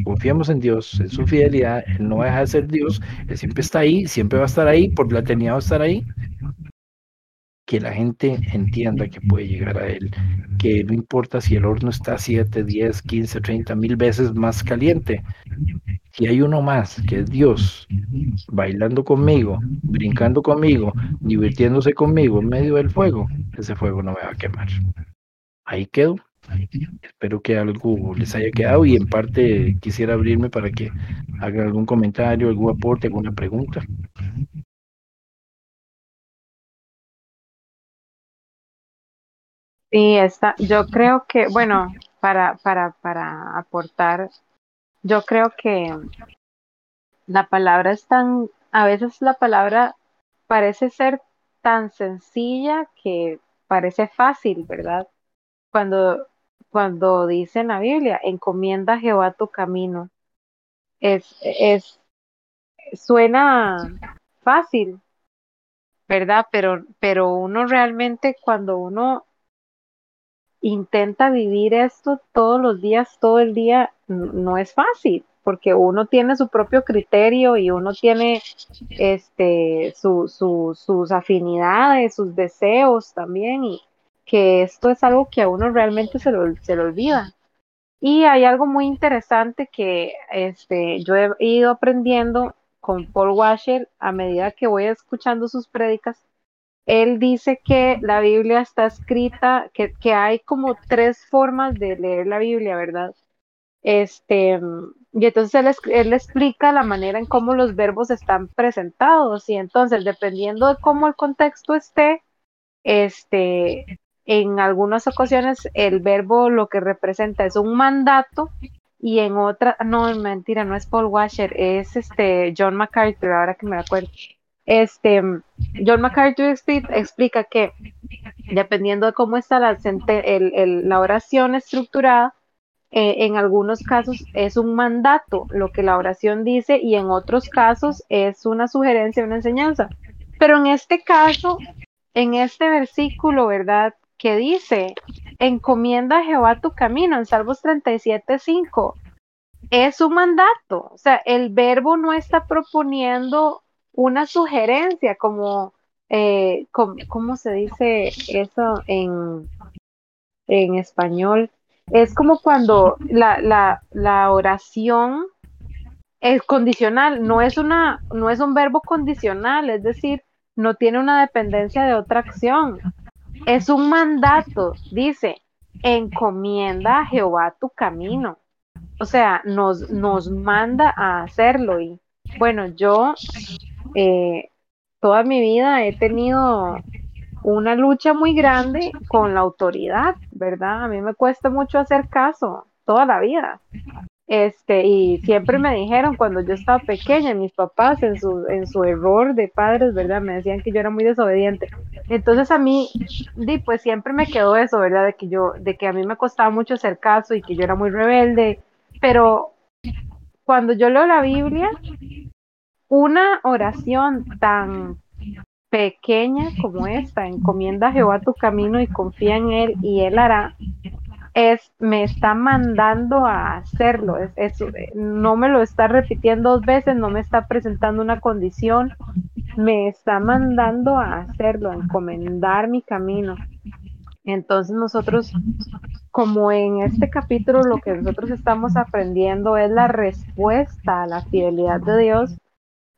confiamos en Dios, en su fidelidad, Él no va a dejar de ser Dios, Él siempre está ahí, siempre va a estar ahí, por a estar ahí, que la gente entienda que puede llegar a él, que no importa si el horno está 7, 10, 15, 30 mil veces más caliente, si hay uno más, que es Dios, bailando conmigo, brincando conmigo, divirtiéndose conmigo en medio del fuego, ese fuego no me va a quemar. Ahí quedo. Espero que algo les haya quedado y en parte quisiera abrirme para que hagan algún comentario, algún aporte, alguna pregunta. Sí, está, yo creo que, bueno, para, para, para aportar, yo creo que la palabra es tan, a veces la palabra parece ser tan sencilla que parece fácil, ¿verdad? Cuando, cuando dice en la Biblia, encomienda a Jehová tu camino, es, es, suena fácil, ¿verdad? Pero, pero uno realmente cuando uno intenta vivir esto todos los días, todo el día, no es fácil, porque uno tiene su propio criterio y uno tiene este, su, sus afinidades, sus deseos también, y que esto es algo que a uno realmente se lo, se lo olvida. Y hay algo muy interesante que este, yo he ido aprendiendo con Paul Washer a medida que voy escuchando sus prédicas él dice que la Biblia está escrita, que, hay como tres formas de leer la Biblia, ¿verdad? Este, y entonces él, explica la manera en cómo los verbos están presentados, y entonces dependiendo de cómo el contexto esté, este, en algunas ocasiones el verbo lo que representa es un mandato y en otra, no, mentira, no es Paul Washer, es este John MacArthur, ahora que me acuerdo. Este, John MacArthur explica que dependiendo de cómo está la, la oración estructurada, eh, en algunos casos es un mandato lo que la oración dice y en otros casos es una sugerencia, una enseñanza. Pero en este caso, en este versículo, ¿verdad? Que dice, encomienda a Jehová tu camino, en Salmos 37, 5, es un mandato. O sea, el verbo no está proponiendo una sugerencia, como, eh, ¿cómo se dice eso en, en español? Es como cuando la, la, la oración es condicional, no es, una, no es un verbo condicional, es decir, no tiene una dependencia de otra acción. Es un mandato, dice, encomienda a Jehová tu camino. O sea, nos, nos manda a hacerlo. Y bueno, yo eh, toda mi vida he tenido una lucha muy grande con la autoridad, ¿verdad? A mí me cuesta mucho hacer caso, toda la vida. Este, y siempre me dijeron cuando yo estaba pequeña, mis papás en su, en su error de padres, ¿verdad? Me decían que yo era muy desobediente. Entonces a mí, pues siempre me quedó eso, ¿verdad? De que yo, de que a mí me costaba mucho hacer caso y que yo era muy rebelde, pero cuando yo leo la Biblia, una oración tan pequeña como esta, encomienda a Jehová tu camino y confía en Él y Él hará, es, me está mandando a hacerlo, es, no me lo está repitiendo dos veces, no me está presentando una condición, me está mandando a hacerlo, a encomendar mi camino. Entonces nosotros, como en este capítulo lo que nosotros estamos aprendiendo es la respuesta a la fidelidad de Dios,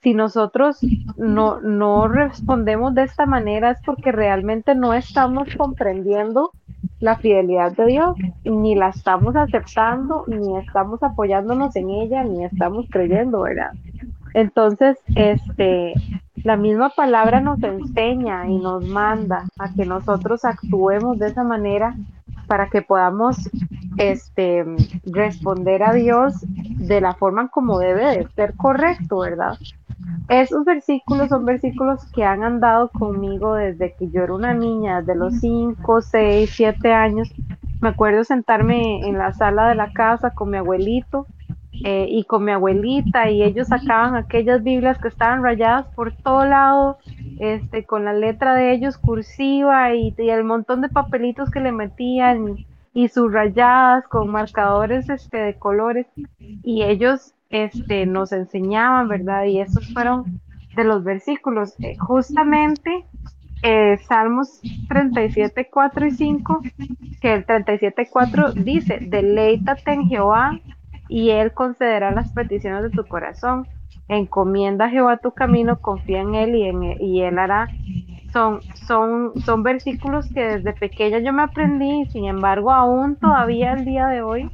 si nosotros no, no respondemos de esta manera es porque realmente no estamos comprendiendo la fidelidad de Dios, ni la estamos aceptando, ni estamos apoyándonos en ella, ni estamos creyendo, ¿verdad? Entonces, este, la misma palabra nos enseña y nos manda a que nosotros actuemos de esa manera para que podamos este, responder a Dios de la forma como debe de ser correcto, ¿verdad? Esos versículos son versículos que han andado conmigo desde que yo era una niña, de los 5, 6, 7 años. Me acuerdo sentarme en la sala de la casa con mi abuelito eh, y con mi abuelita y ellos sacaban aquellas Biblias que estaban rayadas por todo lado, este, con la letra de ellos cursiva y, el montón de papelitos que le metían y, sus rayadas con marcadores este, de colores y ellos este, nos enseñaban, ¿verdad? Y esos fueron de los versículos. Eh, justamente eh, Salmos 37, 4 y 5, que el 37, 4 dice, deleítate en Jehová y Él concederá las peticiones de tu corazón. Encomienda a Jehová tu camino, confía en Él y, en y Él hará. Son, son, son versículos que desde pequeña yo me aprendí, sin embargo, aún todavía el día de hoy,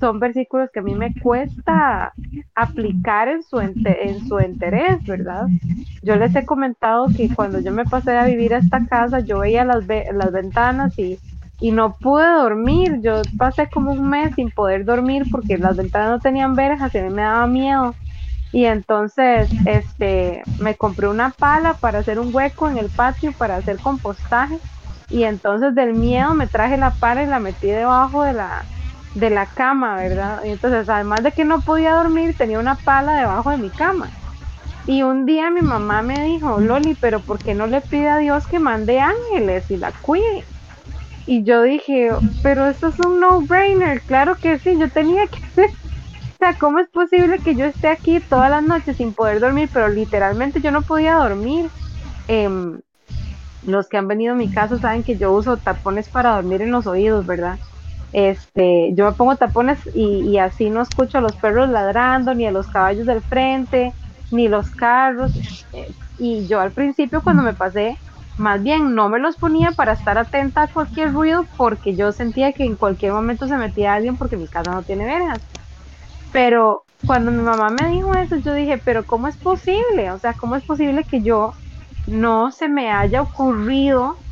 son versículos que a mí me cuesta aplicar en su, en su interés, ¿verdad? Yo les he comentado que cuando yo me pasé a vivir a esta casa, yo veía las, las ventanas y y no pude dormir. Yo pasé como un mes sin poder dormir porque las ventanas no tenían verjas y a mí me daba miedo. Y entonces este, me compré una pala para hacer un hueco en el patio para hacer compostaje. Y entonces del miedo me traje la pala y la metí debajo de la, de la cama, ¿verdad? Y entonces además de que no podía dormir, tenía una pala debajo de mi cama. Y un día mi mamá me dijo, Loli, pero ¿por qué no le pide a Dios que mande ángeles y la cuide? Y yo dije, pero esto es un no-brainer, claro que sí, yo tenía que hacer. O sea, ¿cómo es posible que yo esté aquí todas las noches sin poder dormir? Pero literalmente yo no podía dormir. Em, los que han venido a mi casa saben que yo uso tapones para dormir en los oídos, ¿verdad? Este, yo me pongo tapones y, y así no escucho a los perros ladrando, ni a los caballos del frente, ni los carros. Eh, y yo al principio cuando me pasé más bien no me los ponía para estar atenta a cualquier ruido porque yo sentía que en cualquier momento se metía alguien porque mi casa no tiene verjas. Pero cuando mi mamá me dijo eso, yo dije, pero ¿cómo es posible? O sea, ¿cómo es posible que yo no se me haya ocurrido?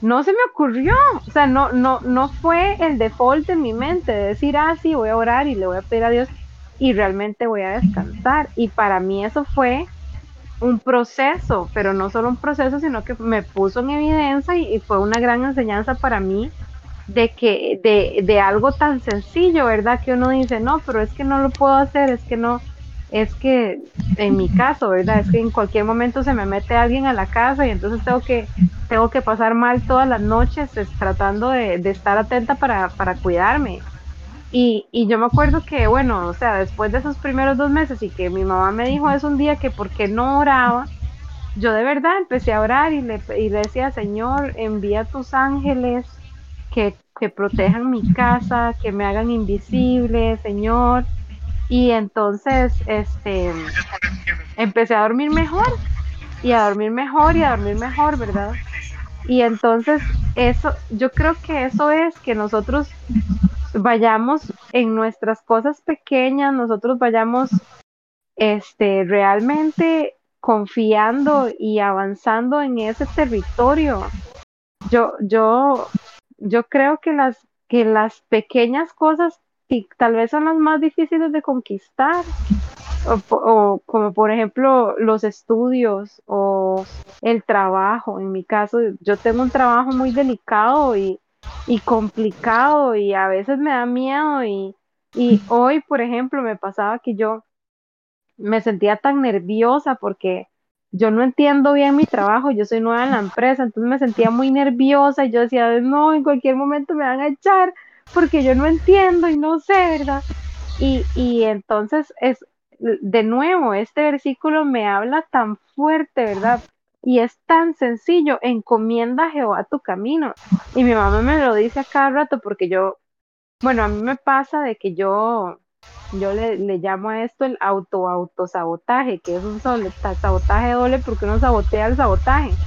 No se me ocurrió, o sea, no, no, no fue el default en mi mente de decir, ah, sí, voy a orar y le voy a pedir a Dios y realmente voy a descansar. Y para mí eso fue un proceso, pero no solo un proceso, sino que me puso en evidencia y, fue una gran enseñanza para mí de que de, de, algo tan sencillo, ¿verdad? Que uno dice, no, pero es que no lo puedo hacer, es que no, es que en mi caso, ¿verdad? Es que en cualquier momento se me mete alguien a la casa y entonces tengo que, tengo que pasar mal todas las noches tratando de, de estar atenta para, para cuidarme. Y, y, yo me acuerdo que, bueno, o sea, después de esos primeros dos meses y que mi mamá me dijo eso un día que por qué no oraba, yo de verdad empecé a orar y le, y decía, Señor, envía tus ángeles que, que protejan mi casa, que me hagan invisible, Señor. Y entonces, este, empecé a dormir mejor y a dormir mejor y a dormir mejor, ¿verdad? Y entonces, eso, yo creo que eso es que nosotros vayamos en nuestras cosas pequeñas, nosotros vayamos este, realmente confiando y avanzando en ese territorio. Yo, yo, yo creo que las, que las pequeñas cosas tal vez son las más difíciles de conquistar, o, como por ejemplo los estudios o el trabajo. En mi caso, yo tengo un trabajo muy delicado y, y complicado y a veces me da miedo y, y hoy, por ejemplo, me pasaba que yo me sentía tan nerviosa porque yo no entiendo bien mi trabajo, yo soy nueva en la empresa, entonces me sentía muy nerviosa y yo decía, no, en cualquier momento me van a echar porque yo no entiendo y no sé, ¿verdad? Y, y entonces es, de nuevo, este versículo me habla tan fuerte, ¿verdad? Y es tan sencillo, encomienda a Jehová tu camino. Y mi mamá me lo dice a cada rato porque yo, bueno, a mí me pasa de que yo, yo le, le llamo a esto el auto autosabotaje, que es un sabotaje doble porque uno sabotea el sabotaje.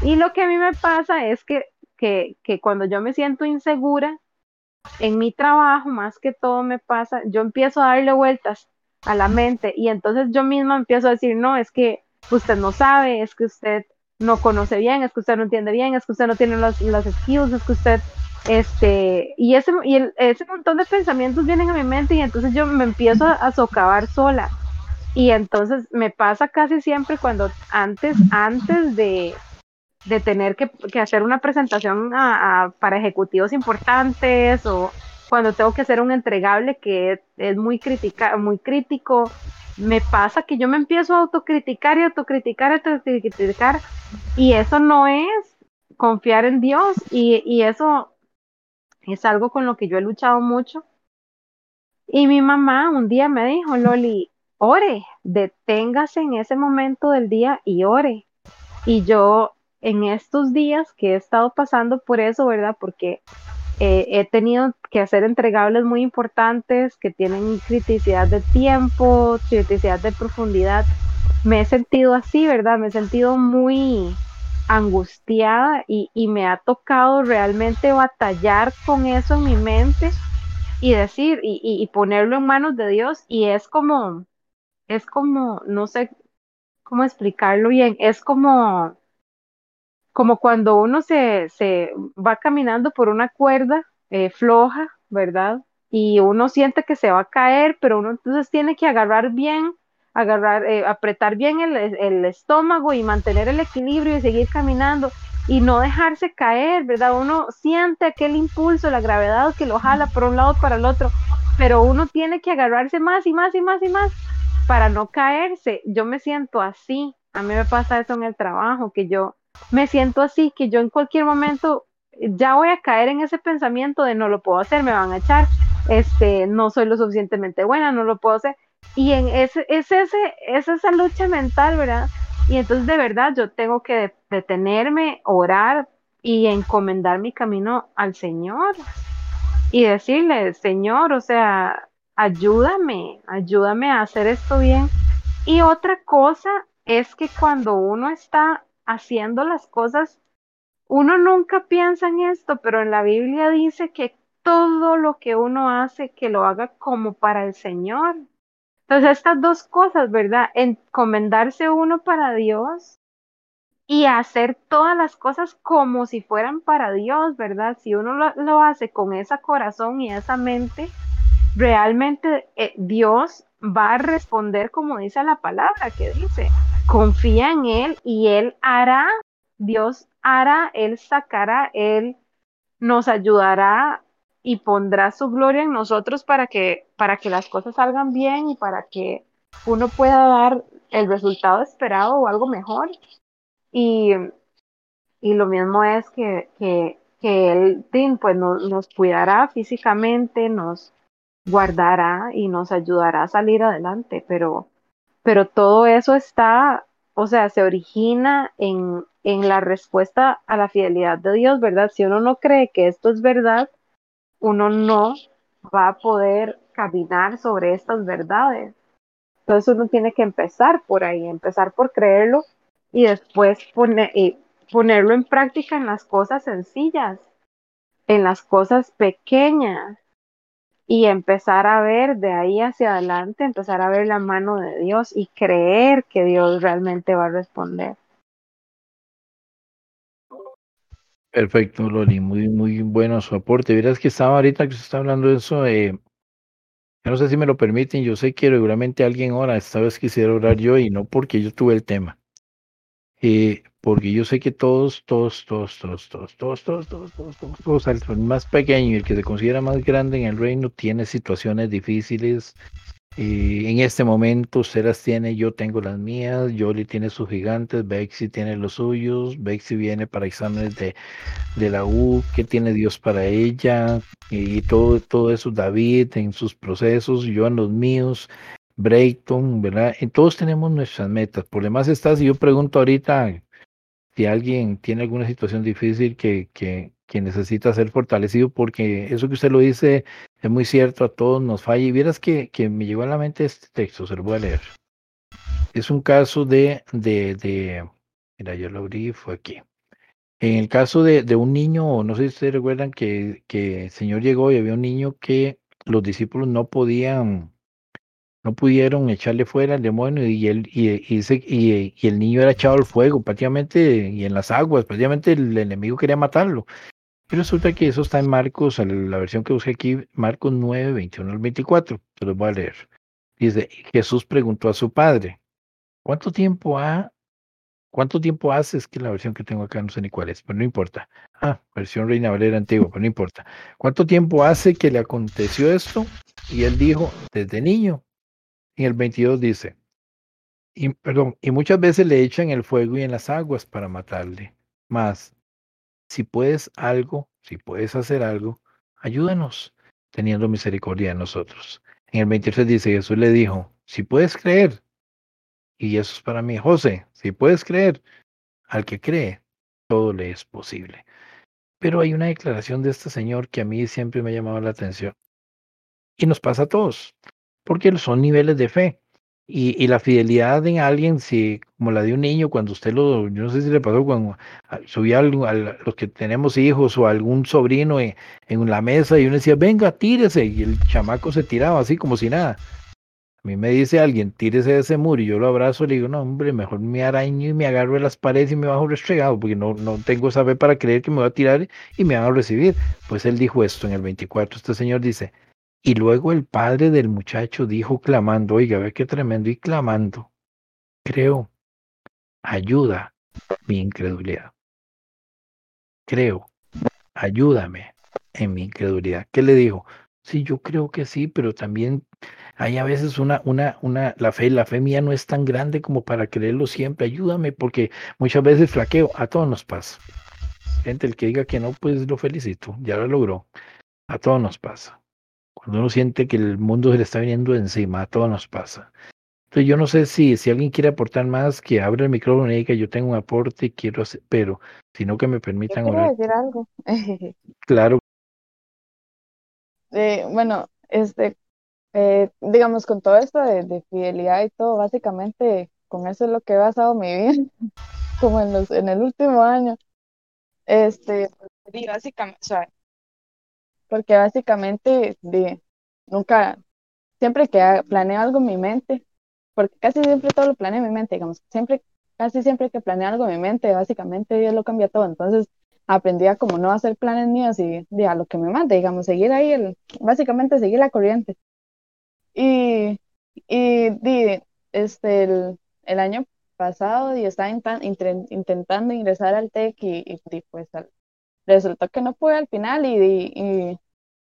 Y lo que a mí me pasa es que, que, que cuando yo me siento insegura, en mi trabajo, más que todo me pasa, yo empiezo a darle vueltas a la mente y entonces yo misma empiezo a decir, no, es que usted no sabe, es que usted no conoce bien, es que usted no entiende bien, es que usted no tiene los, los skills, es que usted, este, y ese, y ese montón de pensamientos vienen a mi mente y entonces yo me empiezo a, socavar sola. Y entonces me pasa casi siempre cuando antes, antes de, de tener que, hacer una presentación para ejecutivos importantes o cuando tengo que hacer un entregable que es, muy, critica, muy crítico, me pasa que yo me empiezo a autocriticar y autocriticar y autocriticar y eso no es confiar en Dios y, y eso es algo con lo que yo he luchado mucho. Y mi mamá un día me dijo, Loli, ore, deténgase en ese momento del día y ore. Y yo en estos días que he estado pasando por eso, ¿verdad? Porque eh, he tenido que hacer entregables muy importantes que tienen criticidad de tiempo, criticidad de profundidad. Me he sentido así, ¿verdad? Me he sentido muy angustiada y, me ha tocado realmente batallar con eso en mi mente y decir y, y, ponerlo en manos de Dios y es como, es como, no sé cómo explicarlo bien, es como como cuando uno se, se va caminando por una cuerda eh, floja, ¿verdad? Y uno siente que se va a caer, pero uno entonces tiene que agarrar bien, agarrar, eh, apretar bien el, el, estómago y mantener el equilibrio y seguir caminando y no dejarse caer, ¿verdad? Uno siente aquel impulso, la gravedad que lo jala por un lado para el otro, pero uno tiene que agarrarse más y más y más y más para no caerse. Yo me siento así, a mí me pasa eso en el trabajo, que yo me siento así, que yo en cualquier momento ya voy a caer en ese pensamiento de no lo puedo hacer, me van a echar, este, no soy lo suficientemente buena, no lo puedo hacer. Y en ese, es, ese, es esa lucha mental, ¿verdad? Y entonces de verdad yo tengo que detenerme, orar y encomendar mi camino al Señor y decirle, Señor, o sea, ayúdame, ayúdame a hacer esto bien. Y otra cosa es que cuando uno está haciendo las cosas, uno nunca piensa en esto, pero en la Biblia dice que todo lo que uno hace, que lo haga como para el Señor. Entonces, estas dos cosas, ¿verdad? Encomendarse uno para Dios y hacer todas las cosas como si fueran para Dios, ¿verdad? Si uno lo, hace con ese corazón y esa mente, realmente eh, Dios va a responder como dice la palabra que dice, confía en Él y Él hará, Dios hará, Él sacará, Él nos ayudará y pondrá su gloria en nosotros para que, para que las cosas salgan bien y para que uno pueda dar el resultado esperado o algo mejor. Y, y lo mismo es que, que, que Él pues, nos cuidará físicamente, nos guardará y nos ayudará a salir adelante, pero pero todo eso está, o sea, se origina en, en la respuesta a la fidelidad de Dios, ¿verdad? Si uno no cree que esto es verdad, uno no va a poder caminar sobre estas verdades. Entonces uno tiene que empezar por ahí, empezar por creerlo y después ponerlo en práctica en las cosas sencillas, en las cosas pequeñas, y empezar a ver de ahí hacia adelante, empezar a ver la mano de Dios y creer que Dios realmente va a responder. Perfecto, Loli, muy, muy bueno su aporte. Verás que estaba ahorita que se está hablando de eso, eh, no sé si me lo permiten, yo sé que seguramente alguien ahora, esta vez quisiera orar yo y no porque yo tuve el tema. Eh, porque yo sé que todos, todos, todos, todos, todos, todos, todos, todos, todos, todos, todos, el más pequeño y el que se considera más grande en el reino tiene situaciones difíciles. Y en este momento usted las tiene, yo tengo las mías, Yoli tiene sus gigantes, Bexi tiene los suyos, Bexi viene para exámenes de, de la U, ¿qué tiene Dios para ella? Y todo, todo eso, David en sus procesos, yo en los míos, Brayton, ¿verdad? Todos tenemos nuestras metas. Por demás está, si yo pregunto ahorita si alguien tiene alguna situación difícil que, que, que necesita ser fortalecido, porque eso que usted lo dice es muy cierto, a todos nos falla. Y vieras que, que me llegó a la mente este texto, se lo voy a leer. Es un caso de, de, de mira, yo lo abrí, fue aquí. En el caso de, de un niño, no sé si ustedes recuerdan que, que el Señor llegó y había un niño que los discípulos no podían, no pudieron echarle fuera al demonio y, él, y, el niño era echado al fuego prácticamente y en las aguas, prácticamente el enemigo quería matarlo. Y resulta que eso está en Marcos, la versión que busqué aquí, Marcos 9, 21 al 24. Se los voy a leer. Dice, Jesús preguntó a su padre, ¿cuánto tiempo ha ¿Cuánto tiempo hace? Es que la versión que tengo acá no sé ni cuál es, pero no importa. Ah, versión Reina Valera antigua, pero no importa. ¿Cuánto tiempo hace que le aconteció esto? Y él dijo, desde niño. En el 22 dice, y, perdón, y muchas veces le echan el fuego y en las aguas para matarle. Más, si puedes algo, si puedes hacer algo, ayúdanos, teniendo misericordia de nosotros. En el 23 dice, Jesús le dijo, si puedes creer, y eso es para mí, José, si puedes creer, al que cree, todo le es posible. Pero hay una declaración de este señor que a mí siempre me ha llamado la atención. Y nos pasa a todos, porque son niveles de fe. Y, la fidelidad en alguien, si, como la de un niño, cuando usted lo, yo no sé si le pasó cuando subía a, los que tenemos hijos o algún sobrino en, la mesa y uno decía, venga, tírese, y el chamaco se tiraba así como si nada. A mí me dice alguien, tírese de ese muro y yo lo abrazo y le digo, no, hombre, mejor me araño y me agarro de las paredes y me bajo restregado, porque no, no tengo fe para creer que me voy a tirar y me van a recibir. Pues él dijo esto en el 24. Este señor dice, y luego el padre del muchacho dijo clamando, oiga, ve qué tremendo, y clamando, creo, ayuda mi incredulidad. Creo, ayúdame en mi incredulidad. ¿Qué le dijo? Sí, yo creo que sí, pero también hay a veces una, una, una, la fe, la fe mía no es tan grande como para creerlo siempre. Ayúdame, porque muchas veces flaqueo, a todos nos pasa. Gente, el que diga que no, pues lo felicito, ya lo logró. A todos nos pasa. Cuando uno siente que el mundo se le está viniendo encima, a todos nos pasa. Entonces yo no sé si, si alguien quiere aportar más, que abra el micrófono y diga yo tengo un aporte y quiero hacer, pero sino que me permitan yo decir algo. claro, eh, bueno, este, eh, digamos, con todo esto de, fidelidad y todo, básicamente con eso es lo que he basado mi vida, como en, los, en el último año. Este, y básicamente, o sea, porque básicamente de, nunca, siempre que planeo algo en mi mente, porque casi siempre todo lo planeo en mi mente, digamos, siempre, casi siempre que planeo algo en mi mente, básicamente Dios lo cambia todo. Entonces, aprendí a como no hacer planes míos y, a lo que me mande, digamos, seguir ahí, el, básicamente seguir la corriente. Y, y di, este, el, el, año pasado y estaba intentando ingresar al TEC y, y, pues resultó que no pude al final y, y,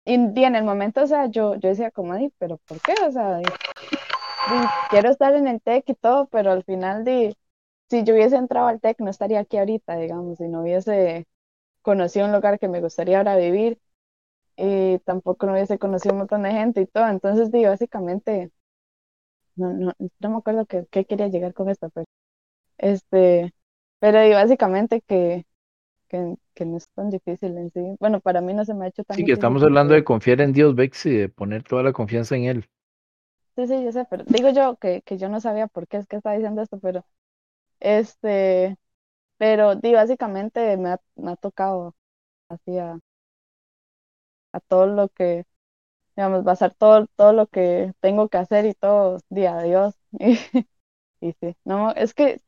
y, en el momento, o sea, yo, yo decía como, di, pero ¿por qué? O sea, quiero estar en el TEC y todo, pero al final, di, si yo hubiese entrado al TEC no estaría aquí ahorita, digamos, si no hubiese conocí un lugar que me gustaría ahora vivir y tampoco no hubiese conocido un montón de gente y todo. Entonces, digo, básicamente, no, no, no me acuerdo qué, qué quería llegar con esto, pero este, pero digo, básicamente que, que, que, no es tan difícil en sí. Bueno, para mí no se me ha hecho tan Sí, que estamos hablando de confiar en Dios, Bex, y de poner toda la confianza en Él. Sí, sí, yo sé, pero digo yo que, que yo no sabía por qué es que está diciendo esto, pero este, pero di, básicamente me ha, me ha tocado así a, todo lo que, digamos, basar todo, todo lo que tengo que hacer y todo, día a Dios. Y, sí, no, es que,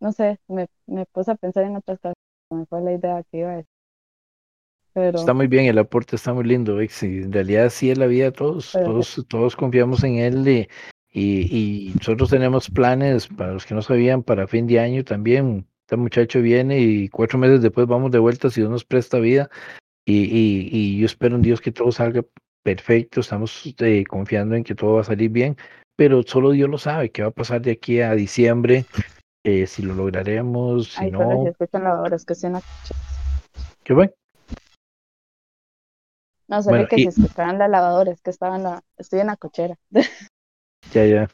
no sé, me, me puse a pensar en otras cosas, me fue la idea que iba a decir. Pero... Está muy bien, el aporte está muy lindo, en realidad sí es la vida de todos, todos, todos confiamos en él y, y, y, nosotros tenemos planes, para los que no sabían, para fin de año también, este muchacho viene y cuatro meses después vamos de vuelta si Dios nos presta vida y, y, y yo espero en Dios que todo salga perfecto, estamos eh, confiando en que todo va a salir bien, pero solo Dios lo sabe, qué va a pasar de aquí a diciembre, eh, si lo lograremos, si no... lavadores que ¿Qué bueno? No, solo que se escuchaban las lavadoras que estaban la... estoy en la cochera. Ya, ya.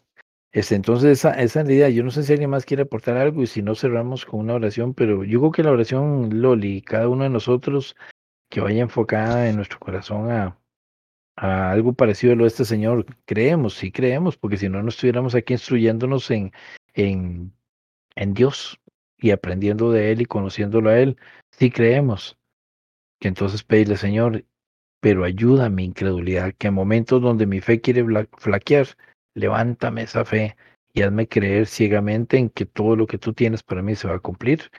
Este, entonces, esa, esa es la idea. Yo no sé si alguien más quiere aportar algo y si no cerramos con una oración, pero yo creo que la oración, Loli, cada uno de nosotros que vaya enfocada en nuestro corazón a, a algo parecido a lo de este Señor, creemos, sí creemos, porque si no, no estuviéramos aquí instruyéndonos en, en, en Dios y aprendiendo de Él y conociéndolo a Él, sí creemos. Que entonces pedirle, Señor, pero ayuda mi incredulidad, que en momentos donde mi fe quiere flaquear, levántame esa fe y hazme creer ciegamente en que todo lo que tú tienes para mí se va a cumplir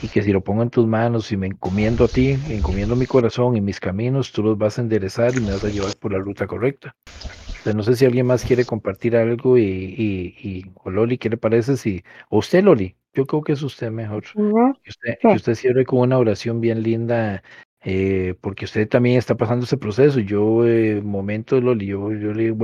y que si lo pongo en tus manos y me encomiendo a ti, encomiendo mi corazón y mis caminos, tú los vas a enderezar y me vas a llevar por la ruta correcta. No sé si alguien más quiere compartir algo y, y, y o Loli, ¿qué le parece? Si, o usted, Loli, yo creo que es usted mejor. que, usted, que usted cierre con una oración bien linda eh, porque usted también está pasando ese proceso. Yo, eh, momento, Loli, yo, yo le,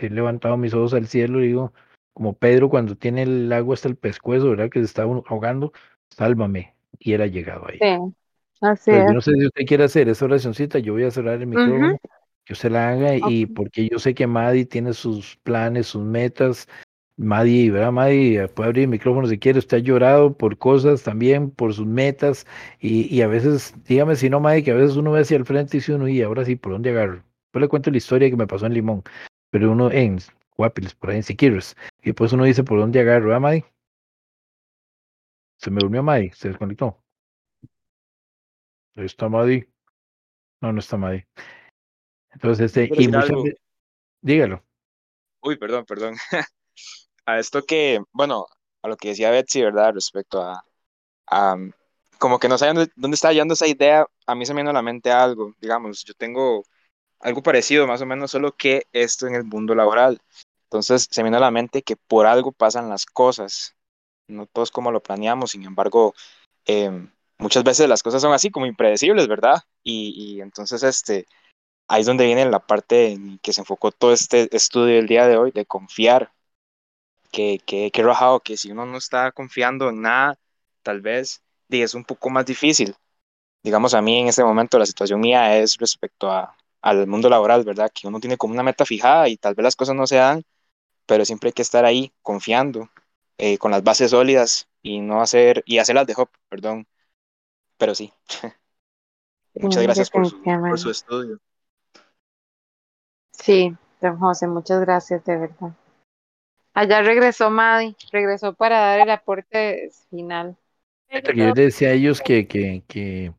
he levantado mis ojos al cielo y digo, como Pedro cuando tiene el agua hasta el pescuezo, ¿verdad? Que se está ahogando, sálvame. Y ha llegado ahí. Sí, así Yo no sé si usted quiere hacer esa oracióncita, yo voy a cerrar el micrófono, que usted la haga, y porque yo sé que Maddy tiene sus planes, sus metas, Maddy, ¿verdad? Maddy eh, puede abrir el micrófono si quiere. Usted ha llorado por cosas también, por sus metas. Y, y a veces, dígame si no, Maddy, que a veces uno ve hacia el frente y dice uno, y ahora sí, ¿por dónde agarro? Pues le cuento la historia que me pasó en Limón, pero uno en Guapiles, por ahí en Siquirres. Y después uno dice, ¿por dónde agarro? ¿Ah, Maddy? Se me durmió Maddy, se desconectó. ¿Ahí está Maddy? No, no está Maddy. Entonces, este, y muchas dígalo. Uy, perdón, perdón. a esto que, bueno, a lo que decía Betsy, ¿verdad? Respecto a, como que no saben dónde está hallando esa idea, a mí se me viene a la mente algo, digamos, yo tengo algo parecido, más o menos, solo que esto en el mundo laboral. Entonces, se me viene a la mente que por algo pasan las cosas, no todos como lo planeamos, sin embargo, em, muchas veces las cosas son así, como impredecibles, ¿verdad? Y, y entonces, este, ahí es donde viene la parte en que se enfocó todo este estudio del día de hoy, de confiar que, que, que rajado, que si uno no está confiando en nada, tal vez es un poco más difícil. Digamos, a mí en este momento la situación mía es respecto a, al mundo laboral, ¿verdad? Que uno tiene como una meta fijada y tal vez las cosas no se dan, pero siempre hay que estar ahí confiando, eh, con las bases sólidas y no hacer, y hacerlas de hop, perdón. Pero sí. muchas gracias por su, por su estudio. Sí, don José, muchas gracias, de verdad. Allá regresó Maddy, regresó para dar el aporte final. yo decía a ellos que, que, que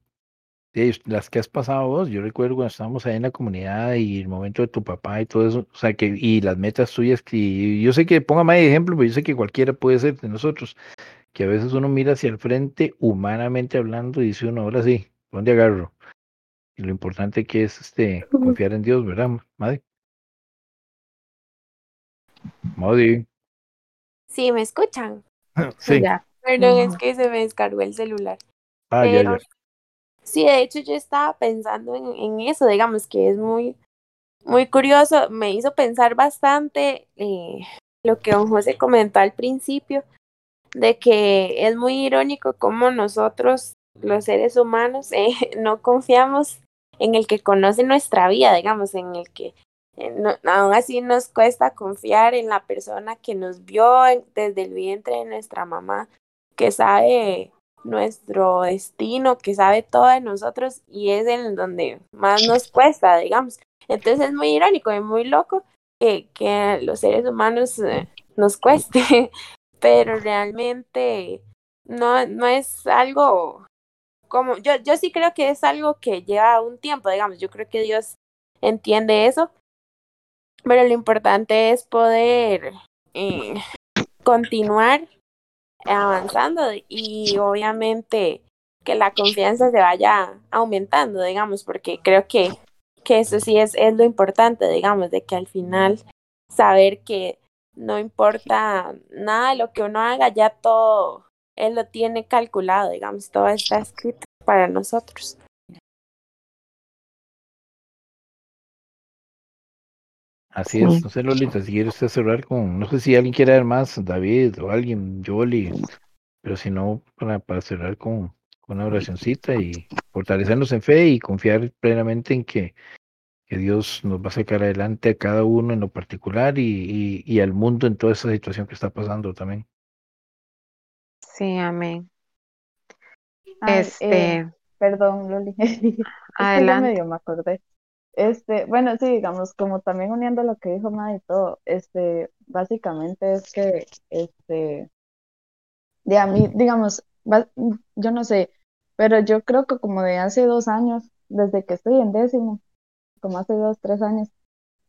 las que has pasado vos, yo recuerdo cuando estábamos ahí en la comunidad y el momento de tu papá y todo eso, o sea, que, y las metas tuyas, que yo sé que, ponga más ejemplo, pero yo sé que cualquiera puede ser de nosotros, que a veces uno mira hacia el frente, humanamente hablando, y dice uno, ahora sí, ¿dónde agarro? Y lo importante que es este confiar en Dios, ¿verdad, Madre? Modi. Sí, ¿me escuchan? sí. Perdón, es que se me descargó el celular. Ah, ya, ya. Sí, de hecho yo estaba pensando en, eso, digamos que es muy, muy curioso, me hizo pensar bastante eh, lo que don José comentó al principio, de que es muy irónico cómo nosotros, los seres humanos, eh, no confiamos en el que conoce nuestra vida, digamos, en el que eh, aún así nos cuesta confiar en la persona que nos vio desde el vientre de nuestra mamá, que sabe nuestro destino, que sabe todo de nosotros y es en donde más nos cuesta, digamos. Entonces es muy irónico y muy loco que, que los seres humanos eh, nos cueste, pero realmente no, no es algo como, yo, yo sí creo que es algo que lleva un tiempo, digamos, yo creo que Dios entiende eso, pero lo importante es poder eh, continuar avanzando y obviamente que la confianza se vaya aumentando, digamos, porque creo que, que eso sí es, es lo importante, digamos, de que al final saber que no importa nada de lo que uno haga, ya todo él lo tiene calculado, digamos, todo está escrito para nosotros. Así es, no sé, Lolita, si quieres cerrar con, no sé si alguien quiere ver más, David o alguien, Jolly, pero si no, para, para cerrar con, con una oracioncita y fortalecernos en fe y confiar plenamente en que que Dios nos va a sacar adelante a cada uno en lo particular y, y, al mundo en toda esa situación que está pasando también. Sí, amén. este, eh, perdón, Loli. Adelante. medio me acordé. Este, bueno, sí, digamos, como también uniendo lo que dijo Madre y todo, este, básicamente es que, este, de a mí, digamos, yo no sé, pero yo creo que como de hace dos años, desde que estoy en décimo, como hace dos, tres años,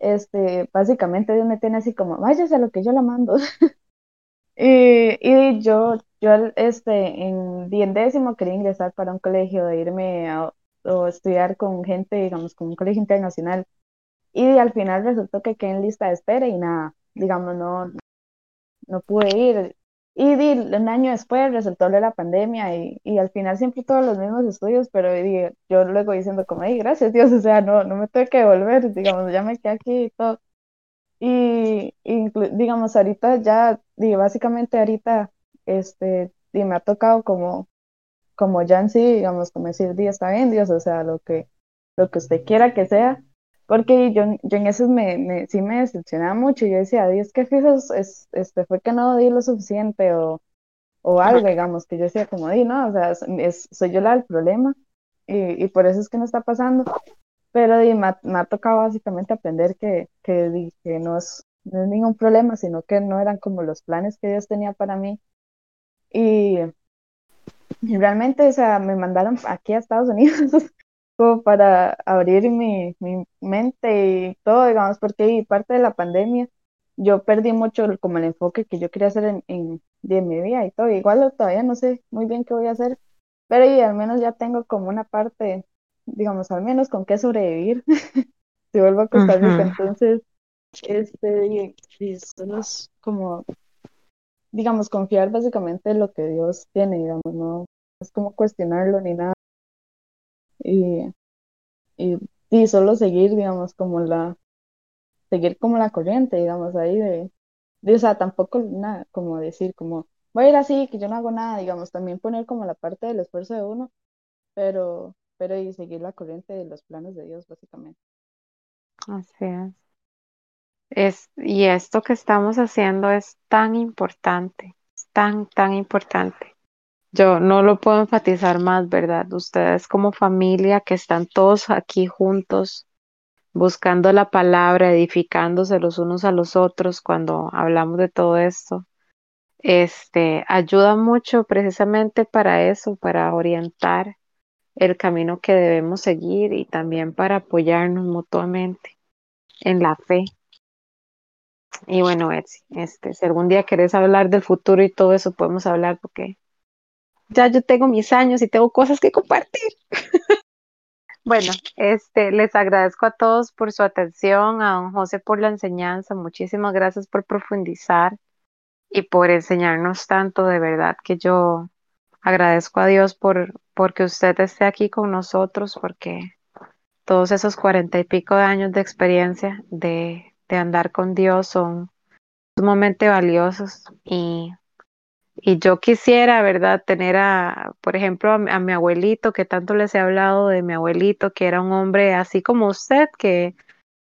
este, básicamente Dios me tiene así como, váyase a lo que yo la mando. y, y yo, yo, este, en, en décimo quería ingresar para un colegio, de irme a, o estudiar con gente, digamos, con un colegio internacional. Y al final resultó que quedé en lista de espera y nada, digamos, no, no pude ir. Y un año después resultó la pandemia y, y, al final siempre todos los mismos estudios, pero yo luego diciendo como, ay, gracias Dios, o sea, no, no me tuve que devolver, digamos, ya me quedé aquí y todo. Y, digamos, ahorita ya, y básicamente ahorita, este, y me ha tocado como, como ya en sí, digamos, como decir, Dios está bien, Dios, o sea, lo que, lo que usted quiera que sea, porque yo, yo en eso me, me, sí me decepcionaba mucho. Yo decía, Dios, qué fijos, es, este, fue que no di lo suficiente o, o algo, digamos, que yo decía, como di, no, o sea, es, soy yo la del problema y, y, por eso es que no está pasando. Pero di, me, ha, tocado básicamente aprender que, que, que no, es, no es ningún problema, sino que no eran como los planes que Dios tenía para mí. Y realmente, o sea, me mandaron aquí a Estados Unidos como para abrir mi, mi mente y todo, digamos, porque parte de la pandemia yo perdí mucho como el enfoque que yo quería hacer en, en, mi vida y todo. Igual todavía no sé muy bien qué voy a hacer, pero y al menos ya tengo como una parte, digamos, al menos con qué sobrevivir si vuelvo a Costa Rica. Entonces, este, y, y es como, digamos, confiar básicamente en lo que Dios tiene, digamos, no es como cuestionarlo ni nada y, y, solo seguir, digamos, como la, seguir como la corriente, digamos, ahí de, de o sea, tampoco nada, como decir, como, voy a ir así, que yo no hago nada, digamos, también poner como la parte del esfuerzo de uno, pero, pero y seguir la corriente de los planes de Dios, básicamente. Así es. Es, y esto que estamos haciendo es tan importante, tan, tan importante. Yo no lo puedo enfatizar más, ¿verdad? Ustedes como familia que están todos aquí juntos, buscando la palabra, edificándose los unos a los otros cuando hablamos de todo esto, este, ayuda mucho precisamente para eso, para orientar el camino que debemos seguir y también para apoyarnos mutuamente en la fe. Y bueno, Etsy, este, si algún día querés hablar del futuro y todo eso, podemos hablar porque ya yo tengo mis años y tengo cosas que compartir. bueno, este, les agradezco a todos por su atención, a don José por la enseñanza, muchísimas gracias por profundizar y por enseñarnos tanto, de verdad que yo agradezco a Dios por porque usted esté aquí con nosotros, porque todos esos cuarenta y pico de años de experiencia de, de andar con Dios son sumamente valiosos y y yo quisiera, ¿verdad?, tener a, por ejemplo, a, mi abuelito, que tanto les he hablado de mi abuelito, que era un hombre así como usted, que,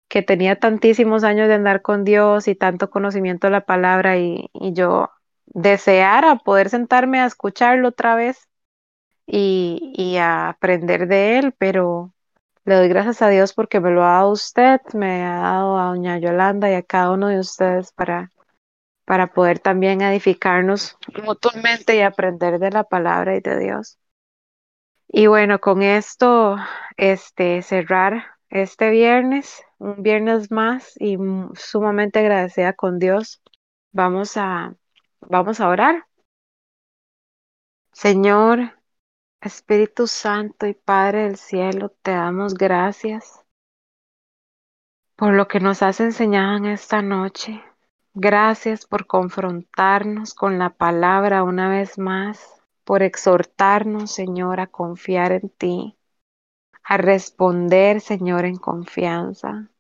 que tenía tantísimos años de andar con Dios y tanto conocimiento de la palabra, y, y yo deseara poder sentarme a escucharlo otra vez y, y a aprender de él, pero le doy gracias a Dios porque me lo ha dado usted, me ha dado a doña Yolanda y a cada uno de ustedes para para poder también edificarnos mutuamente y aprender de la palabra y de Dios. Y bueno, con esto, este, cerrar este viernes, un viernes más y sumamente agradecida con Dios. Vamos a, vamos a orar. Señor, Espíritu Santo y Padre del cielo, te damos gracias por lo que nos has enseñado en esta noche. Gracias por confrontarnos con la palabra una vez más, por exhortarnos, Señor, a confiar en ti, a responder, Señor, en confianza.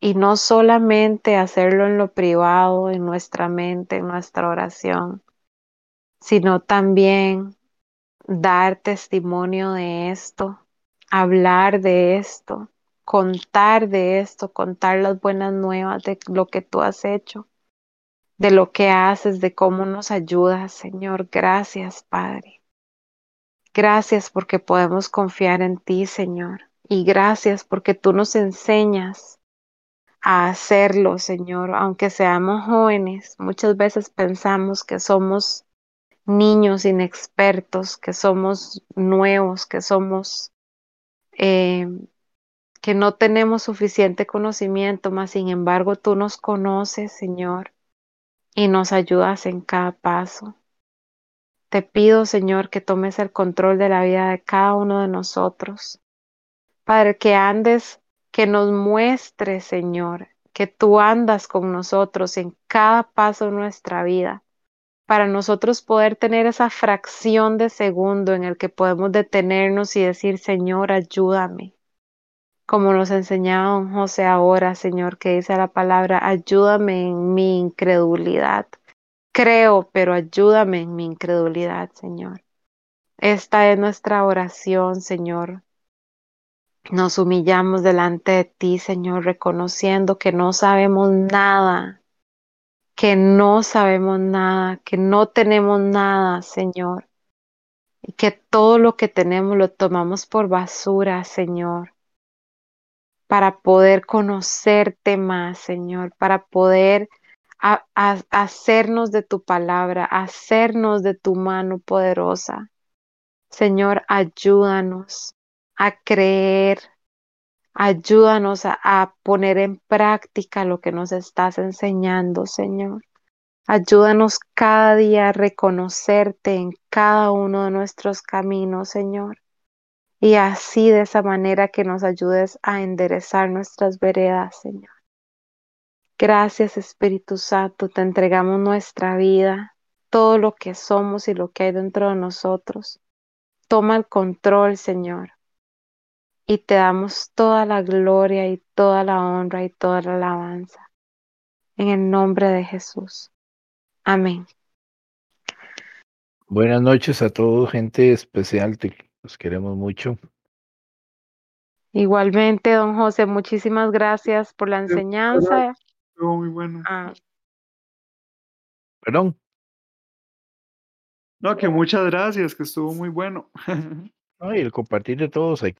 Y no solamente hacerlo en lo privado, en nuestra mente, en nuestra oración, sino también dar testimonio de esto, hablar de esto, contar de esto, contar las buenas nuevas de lo que tú has hecho, de lo que haces, de cómo nos ayudas, Señor. Gracias, Padre. Gracias porque podemos confiar en ti, Señor. Y gracias porque tú nos enseñas a hacerlo, Señor, aunque seamos jóvenes. Muchas veces pensamos que somos niños inexpertos, que somos nuevos, que somos, eh, que no tenemos suficiente conocimiento, mas sin embargo tú nos conoces, Señor, y nos ayudas en cada paso. Te pido, Señor, que tomes el control de la vida de cada uno de nosotros. Padre, que andes, que nos muestres, Señor, que tú andas con nosotros en cada paso de nuestra vida para nosotros poder tener esa fracción de segundo en el que podemos detenernos y decir, Señor, ayúdame. Como nos enseñaba don José ahora, Señor, que dice la palabra, ayúdame en mi incredulidad. Creo, pero ayúdame en mi incredulidad, Señor. Esta es nuestra oración, Señor. Nos humillamos delante de ti, Señor, reconociendo que no sabemos nada que no sabemos nada, que no tenemos nada, Señor, y que todo lo que tenemos lo tomamos por basura, Señor, para poder conocerte más, Señor, para poder hacernos de tu palabra, hacernos de tu mano poderosa. Señor, ayúdanos a creer, Ayúdanos a, poner en práctica lo que nos estás enseñando, Señor. Ayúdanos cada día a reconocerte en cada uno de nuestros caminos, Señor. Y así de esa manera que nos ayudes a enderezar nuestras veredas, Señor. Gracias, Espíritu Santo. Te entregamos nuestra vida, todo lo que somos y lo que hay dentro de nosotros. Toma el control, Señor y te damos toda la gloria y toda la honra y toda la alabanza. En el nombre de Jesús. Amén. Buenas noches a todos, gente especial, te, los queremos mucho. Igualmente, don José, muchísimas gracias por la enseñanza. Estuvo muy bueno. Ah. Perdón. No, que muchas gracias, que estuvo muy bueno. Ay, el compartir de todos, hay